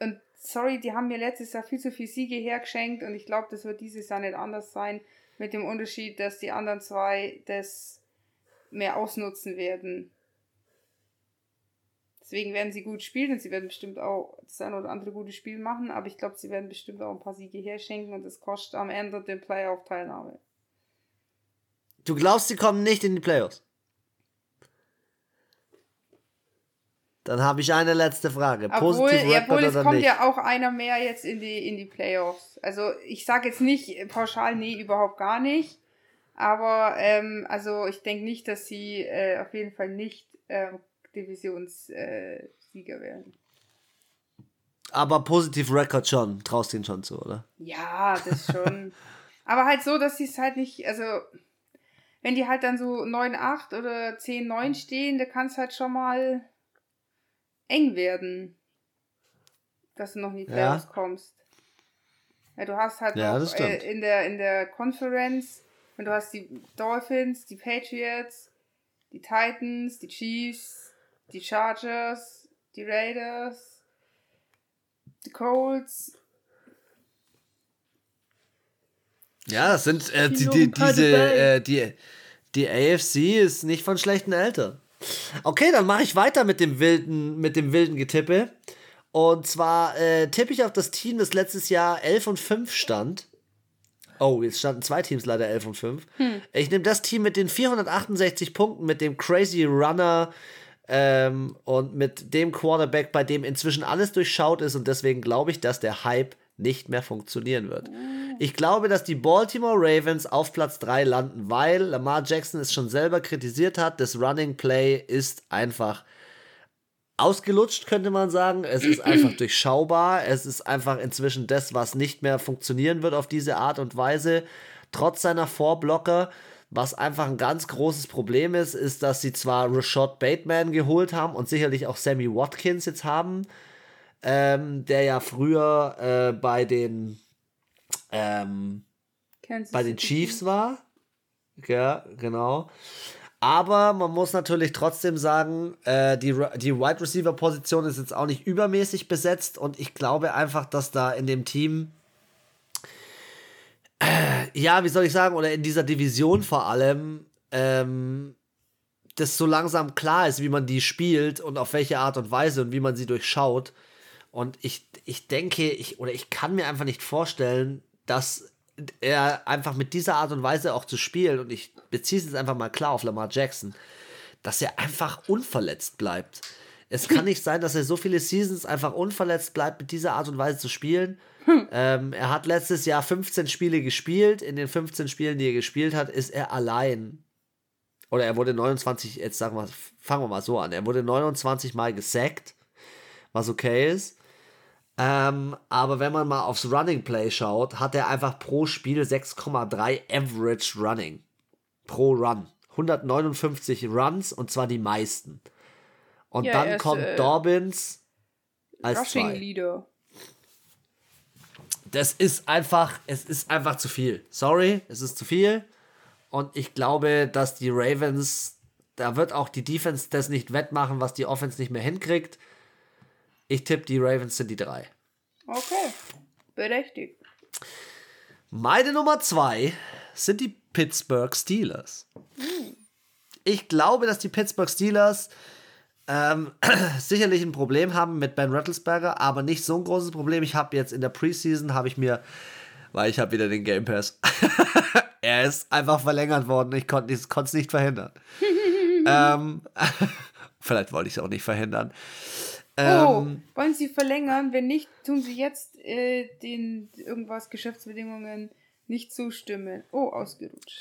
Und sorry, die haben mir letztes Jahr viel zu viel Siege hergeschenkt und ich glaube, das wird dieses Jahr nicht anders sein. Mit dem Unterschied, dass die anderen zwei das mehr ausnutzen werden. Deswegen werden sie gut spielen und sie werden bestimmt auch das ein oder andere gute Spiel machen, aber ich glaube, sie werden bestimmt auch ein paar Siege herschenken und das kostet am Ende den Playoff-Teilnahme.
Du glaubst, sie kommen nicht in die Playoffs? Dann habe ich eine letzte Frage.
Obwohl, obwohl es kommt nicht? ja auch einer mehr jetzt in die, in die Playoffs. Also ich sage jetzt nicht pauschal, nee, überhaupt gar nicht. Aber ähm, also ich denke nicht, dass sie äh, auf jeden Fall nicht äh, Divisionssieger werden.
Aber positiv Record schon, traust ihn schon zu, oder?
Ja, das schon. Aber halt so, dass sie es halt nicht, also wenn die halt dann so 9-8 oder 10-9 stehen, da kann es halt schon mal eng werden, dass du noch in die Playoffs ja. kommst. Ja, du hast halt ja, noch äh, in der in der Conference, und du hast die Dolphins, die Patriots, die Titans, die Chiefs, die Chargers, die Raiders, die Colts.
Ja, das sind äh, die, die, diese äh, die die AFC ist nicht von schlechten Eltern. Okay, dann mache ich weiter mit dem wilden, mit dem wilden Getippe. Und zwar äh, tippe ich auf das Team, das letztes Jahr 11 und 5 stand. Oh, jetzt standen zwei Teams leider 11 und 5. Hm. Ich nehme das Team mit den 468 Punkten, mit dem Crazy Runner Ähm, und mit dem Quarterback, bei dem inzwischen alles durchschaut ist und deswegen glaube ich, dass der Hype nicht mehr funktionieren wird. Ich glaube, dass die Baltimore Ravens auf Platz 3 landen, weil Lamar Jackson es schon selber kritisiert hat, das Running Play ist einfach ausgelutscht, könnte man sagen. Es ist einfach durchschaubar. Es ist einfach inzwischen das, was nicht mehr funktionieren wird auf diese Art und Weise. Trotz seiner Vorblocker. Was einfach ein ganz großes Problem ist, ist, dass sie zwar Rashad Bateman geholt haben und sicherlich auch Sammy Watkins jetzt haben, ähm, der ja früher äh, bei den ähm, bei den Chiefs war. Ja, genau. Aber man muss natürlich trotzdem sagen, äh, die, die Wide Receiver Position ist jetzt auch nicht übermäßig besetzt und ich glaube einfach, dass da in dem Team, ja, wie soll ich sagen, oder in dieser Division vor allem, ähm, das so langsam klar ist, wie man die spielt und auf welche Art und Weise und wie man sie durchschaut. Und ich, ich denke, ich, oder ich kann mir einfach nicht vorstellen, dass er einfach mit dieser Art und Weise auch zu spielen, und ich beziehe es jetzt einfach mal klar auf Lamar Jackson, dass er einfach unverletzt bleibt. Es kann nicht sein, dass er so viele Seasons einfach unverletzt bleibt, mit dieser Art und Weise zu spielen. Hm. Ähm, er hat letztes Jahr 15 Spiele gespielt. In den 15 Spielen, die er gespielt hat, ist er allein. Oder er wurde 29, jetzt sagen wir, fangen wir mal so an. Er wurde 29 Mal gesackt, was okay ist. Ähm, aber wenn man mal aufs Running Play schaut, hat er einfach pro Spiel 6,3 Average Running. Pro Run. 159 Runs und zwar die meisten. Und ja, dann kommt äh, Dobbins als Rushing zwei. Leader. Das ist einfach, es ist einfach zu viel. Sorry, es ist zu viel. Und ich glaube, dass die Ravens, da wird auch die Defense das nicht wettmachen, was die Offense nicht mehr hinkriegt. Ich tippe, die Ravens sind die drei.
Okay, berechtigt.
Meine Nummer zwei sind die Pittsburgh Steelers. Ich glaube, dass die Pittsburgh Steelers ähm, sicherlich ein Problem haben mit Ben Rattlesberger, aber nicht so ein großes Problem. Ich habe jetzt in der Preseason, habe ich mir, weil ich habe wieder den Game Pass, er ist einfach verlängert worden. Ich konnte es nicht verhindern. ähm, vielleicht wollte ich es auch nicht verhindern.
Oh, ähm, wollen Sie verlängern? Wenn nicht, tun Sie jetzt äh, den irgendwas Geschäftsbedingungen nicht zustimmen. Oh, ausgerutscht.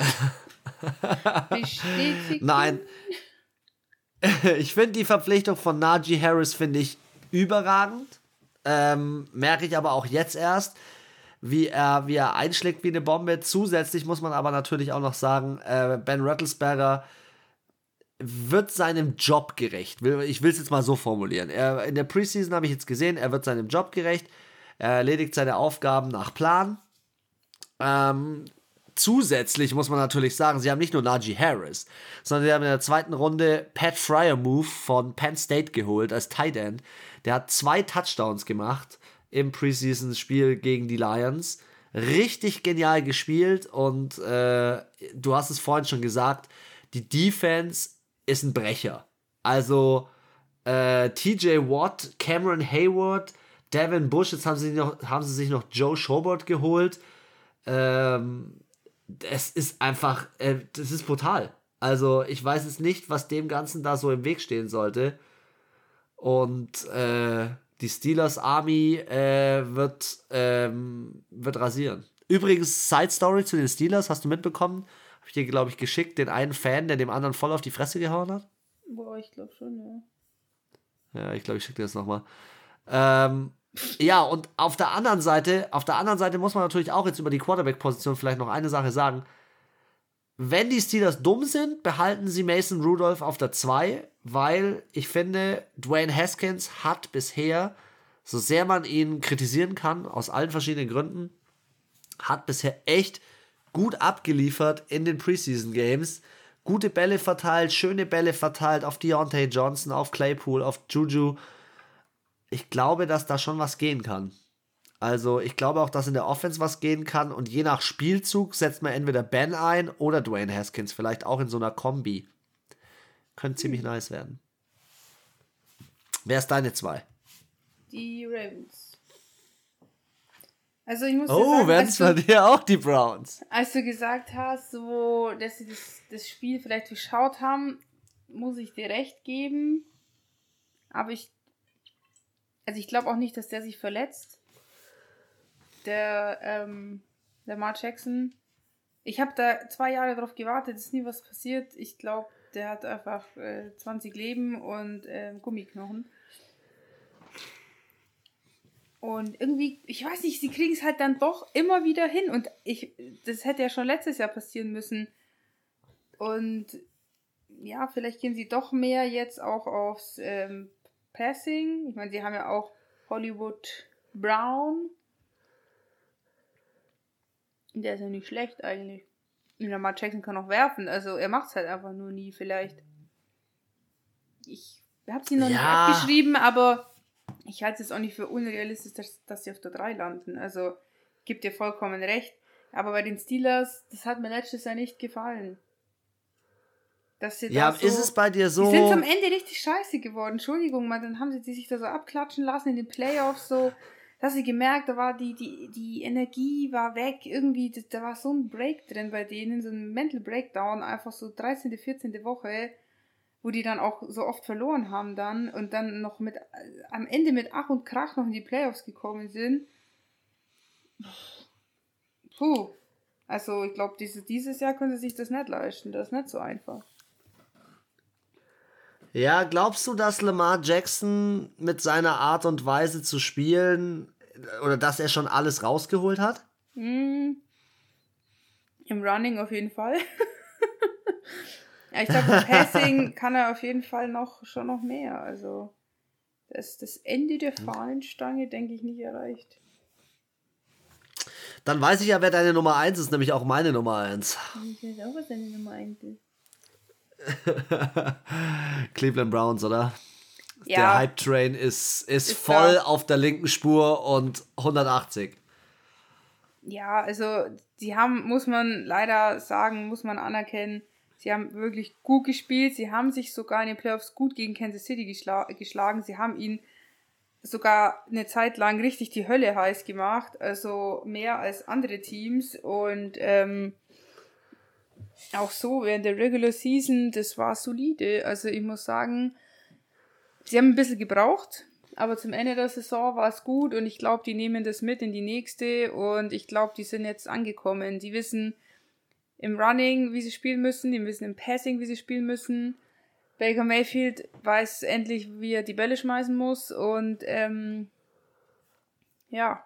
Bestätigen. Nein. Ich finde die Verpflichtung von Najee Harris finde ich überragend. Ähm, merke ich aber auch jetzt erst, wie er, wie er einschlägt wie eine Bombe. Zusätzlich muss man aber natürlich auch noch sagen, äh, Ben Rattlesberger wird seinem Job gerecht. Ich will es jetzt mal so formulieren. Er, in der Preseason habe ich jetzt gesehen, er wird seinem Job gerecht. Er erledigt seine Aufgaben nach Plan. Ähm, zusätzlich muss man natürlich sagen, sie haben nicht nur Najee Harris, sondern sie haben in der zweiten Runde Pat Fryer Move von Penn State geholt als Tight End. Der hat zwei Touchdowns gemacht im Preseason-Spiel gegen die Lions. Richtig genial gespielt und äh, du hast es vorhin schon gesagt, die Defense ist ein Brecher. Also äh, TJ Watt, Cameron Hayward, Devin Bush, jetzt haben sie, noch, haben sie sich noch Joe Schobert geholt. Ähm, es ist einfach, äh, das ist brutal. Also ich weiß es nicht, was dem Ganzen da so im Weg stehen sollte. Und äh, die Steelers Army äh, wird, ähm, wird rasieren. Übrigens, Side Story zu den Steelers, hast du mitbekommen? ich dir, glaube ich, geschickt, den einen Fan, der dem anderen voll auf die Fresse gehauen hat?
Boah, ich glaube schon,
ja. Ja, ich glaube, ich schicke dir das nochmal. Ähm, ja, und auf der anderen Seite, auf der anderen Seite muss man natürlich auch jetzt über die Quarterback-Position vielleicht noch eine Sache sagen. Wenn die Steelers dumm sind, behalten sie Mason Rudolph auf der 2, weil ich finde, Dwayne Haskins hat bisher, so sehr man ihn kritisieren kann, aus allen verschiedenen Gründen, hat bisher echt gut abgeliefert in den Preseason Games. Gute Bälle verteilt, schöne Bälle verteilt auf Deontay Johnson, auf Claypool, auf Juju. Ich glaube, dass da schon was gehen kann. Also ich glaube auch, dass in der Offense was gehen kann und je nach Spielzug setzt man entweder Ben ein oder Dwayne Haskins, vielleicht auch in so einer Kombi. Könnte ziemlich nice werden. Wer ist deine zwei?
Die Ravens. Also ich muss
oh, werden es bei dir auch die Browns?
Als du gesagt hast, so, dass sie das, das Spiel vielleicht durchschaut haben, muss ich dir recht geben. Aber ich, also ich glaube auch nicht, dass der sich verletzt. Der, ähm, der Mark Jackson. Ich habe da zwei Jahre drauf gewartet, ist nie was passiert. Ich glaube, der hat einfach äh, 20 Leben und äh, Gummiknochen. Und irgendwie, ich weiß nicht, sie kriegen es halt dann doch immer wieder hin. Und ich, das hätte ja schon letztes Jahr passieren müssen. Und ja, vielleicht gehen sie doch mehr jetzt auch aufs ähm, Passing. Ich meine, sie haben ja auch Hollywood Brown. Der ist ja nicht schlecht eigentlich. Matt Jackson kann auch werfen. Also er macht es halt einfach nur nie vielleicht. Ich habe sie noch ja. nicht abgeschrieben, aber ich halte es auch nicht für unrealistisch, dass, dass sie auf der 3 landen. Also gibt dir vollkommen recht. Aber bei den Steelers, das hat mir letztes Jahr nicht gefallen.
Dass sie ja, so, ist es bei dir so?
Die sind am Ende richtig scheiße geworden. Entschuldigung, mal, dann haben sie die sich da so abklatschen lassen in den Playoffs so. Dass sie gemerkt, da war die, die, die Energie war weg, irgendwie, das, da war so ein Break drin bei denen, so ein Mental Breakdown, einfach so 13., 14. Woche wo die dann auch so oft verloren haben dann und dann noch mit am Ende mit Ach und Krach noch in die Playoffs gekommen sind. Puh. Also ich glaube, diese, dieses Jahr können sie sich das nicht leisten. Das ist nicht so einfach.
Ja, glaubst du, dass Lamar Jackson mit seiner Art und Weise zu spielen oder dass er schon alles rausgeholt hat?
Mm. Im Running auf jeden Fall. Ja, ich glaube, Passing kann er auf jeden Fall noch schon noch mehr. Also das, das Ende der hm. Fahnenstange, denke ich, nicht erreicht.
Dann weiß ich ja, wer deine Nummer 1 ist, nämlich auch meine Nummer 1.
Ich weiß auch, was deine Nummer 1 ist.
Cleveland Browns, oder? Ja. Der Hype Train ist, ist, ist voll da. auf der linken Spur und 180.
Ja, also die haben, muss man leider sagen, muss man anerkennen, Sie haben wirklich gut gespielt. Sie haben sich sogar in den Playoffs gut gegen Kansas City geschla geschlagen. Sie haben ihn sogar eine Zeit lang richtig die Hölle heiß gemacht. Also mehr als andere Teams. Und ähm, auch so während der Regular Season, das war solide. Also ich muss sagen, sie haben ein bisschen gebraucht. Aber zum Ende der Saison war es gut und ich glaube, die nehmen das mit in die nächste und ich glaube, die sind jetzt angekommen. Die wissen, im Running, wie sie spielen müssen, die wissen im Passing, wie sie spielen müssen. Baker Mayfield weiß endlich, wie er die Bälle schmeißen muss und ähm, ja,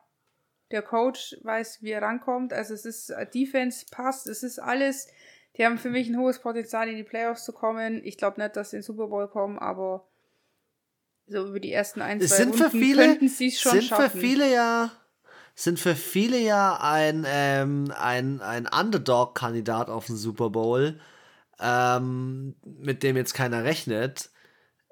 der Coach weiß, wie er rankommt. Also es ist Defense passt, es ist alles. Die haben für mich ein hohes Potenzial in die Playoffs zu kommen. Ich glaube nicht, dass sie in den Super Bowl kommen, aber so über die ersten ein, zwei
sind Runden für viele, könnten sie es schon sind schaffen. Sind für viele ja sind für viele ja ein, ähm, ein, ein Underdog-Kandidat auf den Super Bowl, ähm, mit dem jetzt keiner rechnet.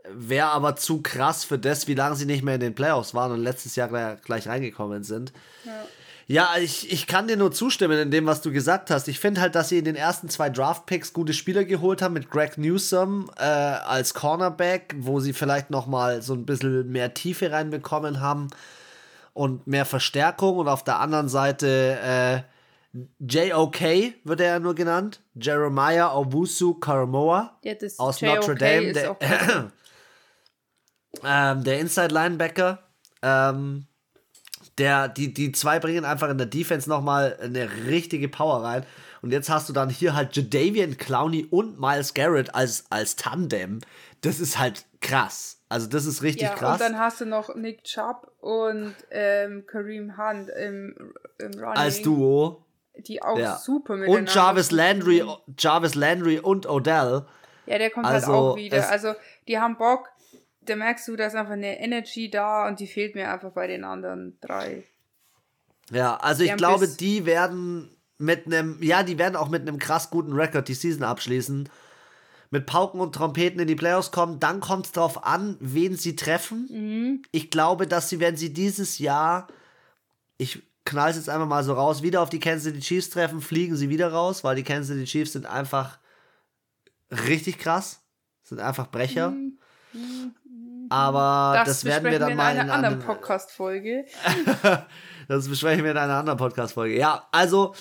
Wäre aber zu krass für das, wie lange sie nicht mehr in den Playoffs waren und letztes Jahr gleich, gleich reingekommen sind. Ja. Ja, ich, ich kann dir nur zustimmen in dem, was du gesagt hast. Ich finde halt, dass sie in den ersten zwei Draft-Picks gute Spieler geholt haben mit Greg Newsom äh, als Cornerback, wo sie vielleicht noch mal so ein bisschen mehr Tiefe reinbekommen haben und mehr Verstärkung und auf der anderen Seite äh, JOK wird er ja nur genannt. Jeremiah Owusu Karamoa ja, aus Notre Dame. Der, ähm, der Inside Linebacker. Ähm, der, die, die zwei bringen einfach in der Defense nochmal eine richtige Power rein. Und jetzt hast du dann hier halt Jadavian Clowney und Miles Garrett als, als Tandem. Das ist halt krass. Also das ist richtig ja, krass.
Und dann hast du noch Nick Chubb und ähm, Kareem Hunt im, im
Running. Als Duo.
Die auch ja. super
miteinander Und Jarvis Landry, Jarvis Landry und Odell.
Ja, der kommt halt also, halt auch wieder. Also die haben Bock. Da merkst du, da ist einfach eine Energy da und die fehlt mir einfach bei den anderen drei.
Ja, also ich glaube, die werden mit einem, ja, die werden auch mit einem krass guten Rekord die Season abschließen mit Pauken und Trompeten in die Playoffs kommen. Dann kommt es darauf an, wen sie treffen. Mhm. Ich glaube, dass sie, wenn sie dieses Jahr, ich knall es jetzt einfach mal so raus, wieder auf die Kansas City Chiefs treffen, fliegen sie wieder raus, weil die Kansas City Chiefs sind einfach richtig krass. Sind einfach Brecher. Mhm. Aber das, das werden wir dann wir mal in einer
anderen Podcast-Folge.
das besprechen wir in einer anderen Podcast-Folge. Ja, also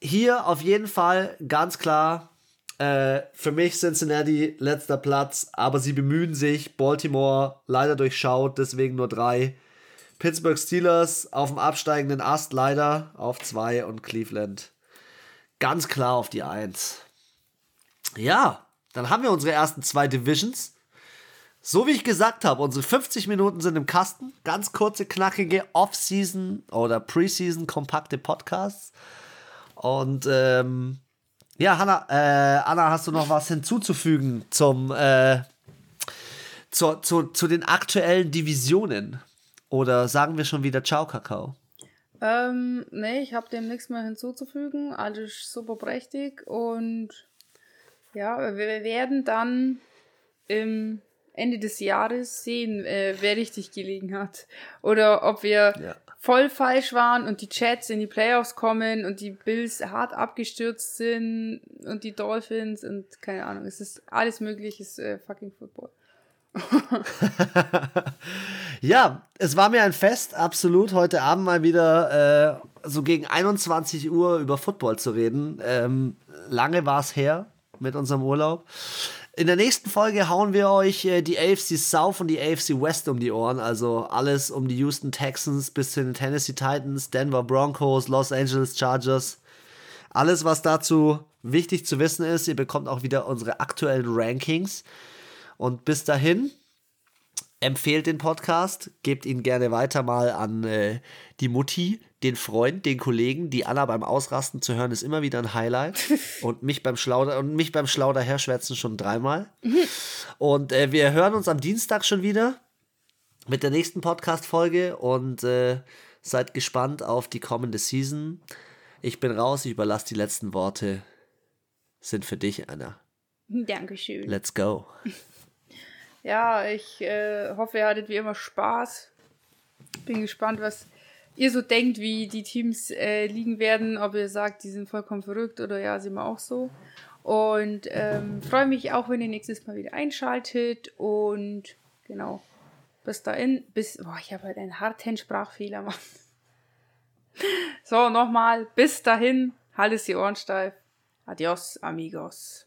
hier auf jeden Fall ganz klar Äh, für mich Cincinnati letzter Platz, aber sie bemühen sich. Baltimore leider durchschaut, deswegen nur drei. Pittsburgh Steelers auf dem absteigenden Ast leider auf zwei und Cleveland ganz klar auf die Eins. Ja, dann haben wir unsere ersten zwei Divisions. So wie ich gesagt habe, unsere 50 Minuten sind im Kasten. Ganz kurze, knackige Off-Season oder Preseason kompakte Podcasts. Und ähm, ja, Hanna, äh, Anna, hast du noch was hinzuzufügen zum, äh, zu, zu, zu den aktuellen Divisionen? Oder sagen wir schon wieder Ciao, Kakao?
Ähm, nee, ich habe dem nichts mehr hinzuzufügen. Alles super prächtig. Und ja, wir werden dann im Ende des Jahres sehen, äh, wer richtig gelegen hat. Oder ob wir ja. voll falsch waren und die Chats in die Playoffs kommen und die Bills hart abgestürzt sind und die Dolphins und keine Ahnung. Es ist alles möglich, ist äh, fucking Football.
ja, es war mir ein Fest, absolut, heute Abend mal wieder äh, so gegen 21 Uhr über Football zu reden. Ähm, lange war es her mit unserem Urlaub. In der nächsten Folge hauen wir euch äh, die AFC South und die AFC West um die Ohren. Also alles um die Houston Texans bis zu den Tennessee Titans, Denver Broncos, Los Angeles Chargers. Alles, was dazu wichtig zu wissen ist. Ihr bekommt auch wieder unsere aktuellen Rankings. Und bis dahin, empfehlt den Podcast, gebt ihn gerne weiter mal an äh, die Mutti, den Freund, den Kollegen. Die Anna beim Ausrasten zu hören, ist immer wieder ein Highlight. und mich beim Schlauder und mich beim Schlauder herschwärzen schon dreimal. und äh, wir hören uns am Dienstag schon wieder mit der nächsten Podcast-Folge und äh, seid gespannt auf die kommende Season. Ich bin raus, ich überlasse die letzten Worte. Sind für dich, Anna.
Dankeschön.
Let's go.
Ja, ich äh, hoffe, ihr hattet wie immer Spaß. Bin gespannt, was ihr so denkt, wie die Teams äh, liegen werden, ob ihr sagt, die sind vollkommen verrückt oder ja, sind wir auch so. Und ähm, freue mich auch, wenn ihr nächstes Mal wieder einschaltet. Und genau, bis dahin, bis, boah, ich habe halt einen harten Sprachfehler, Mann. So, nochmal, bis dahin, haltet die Ohren steif. Adios, amigos.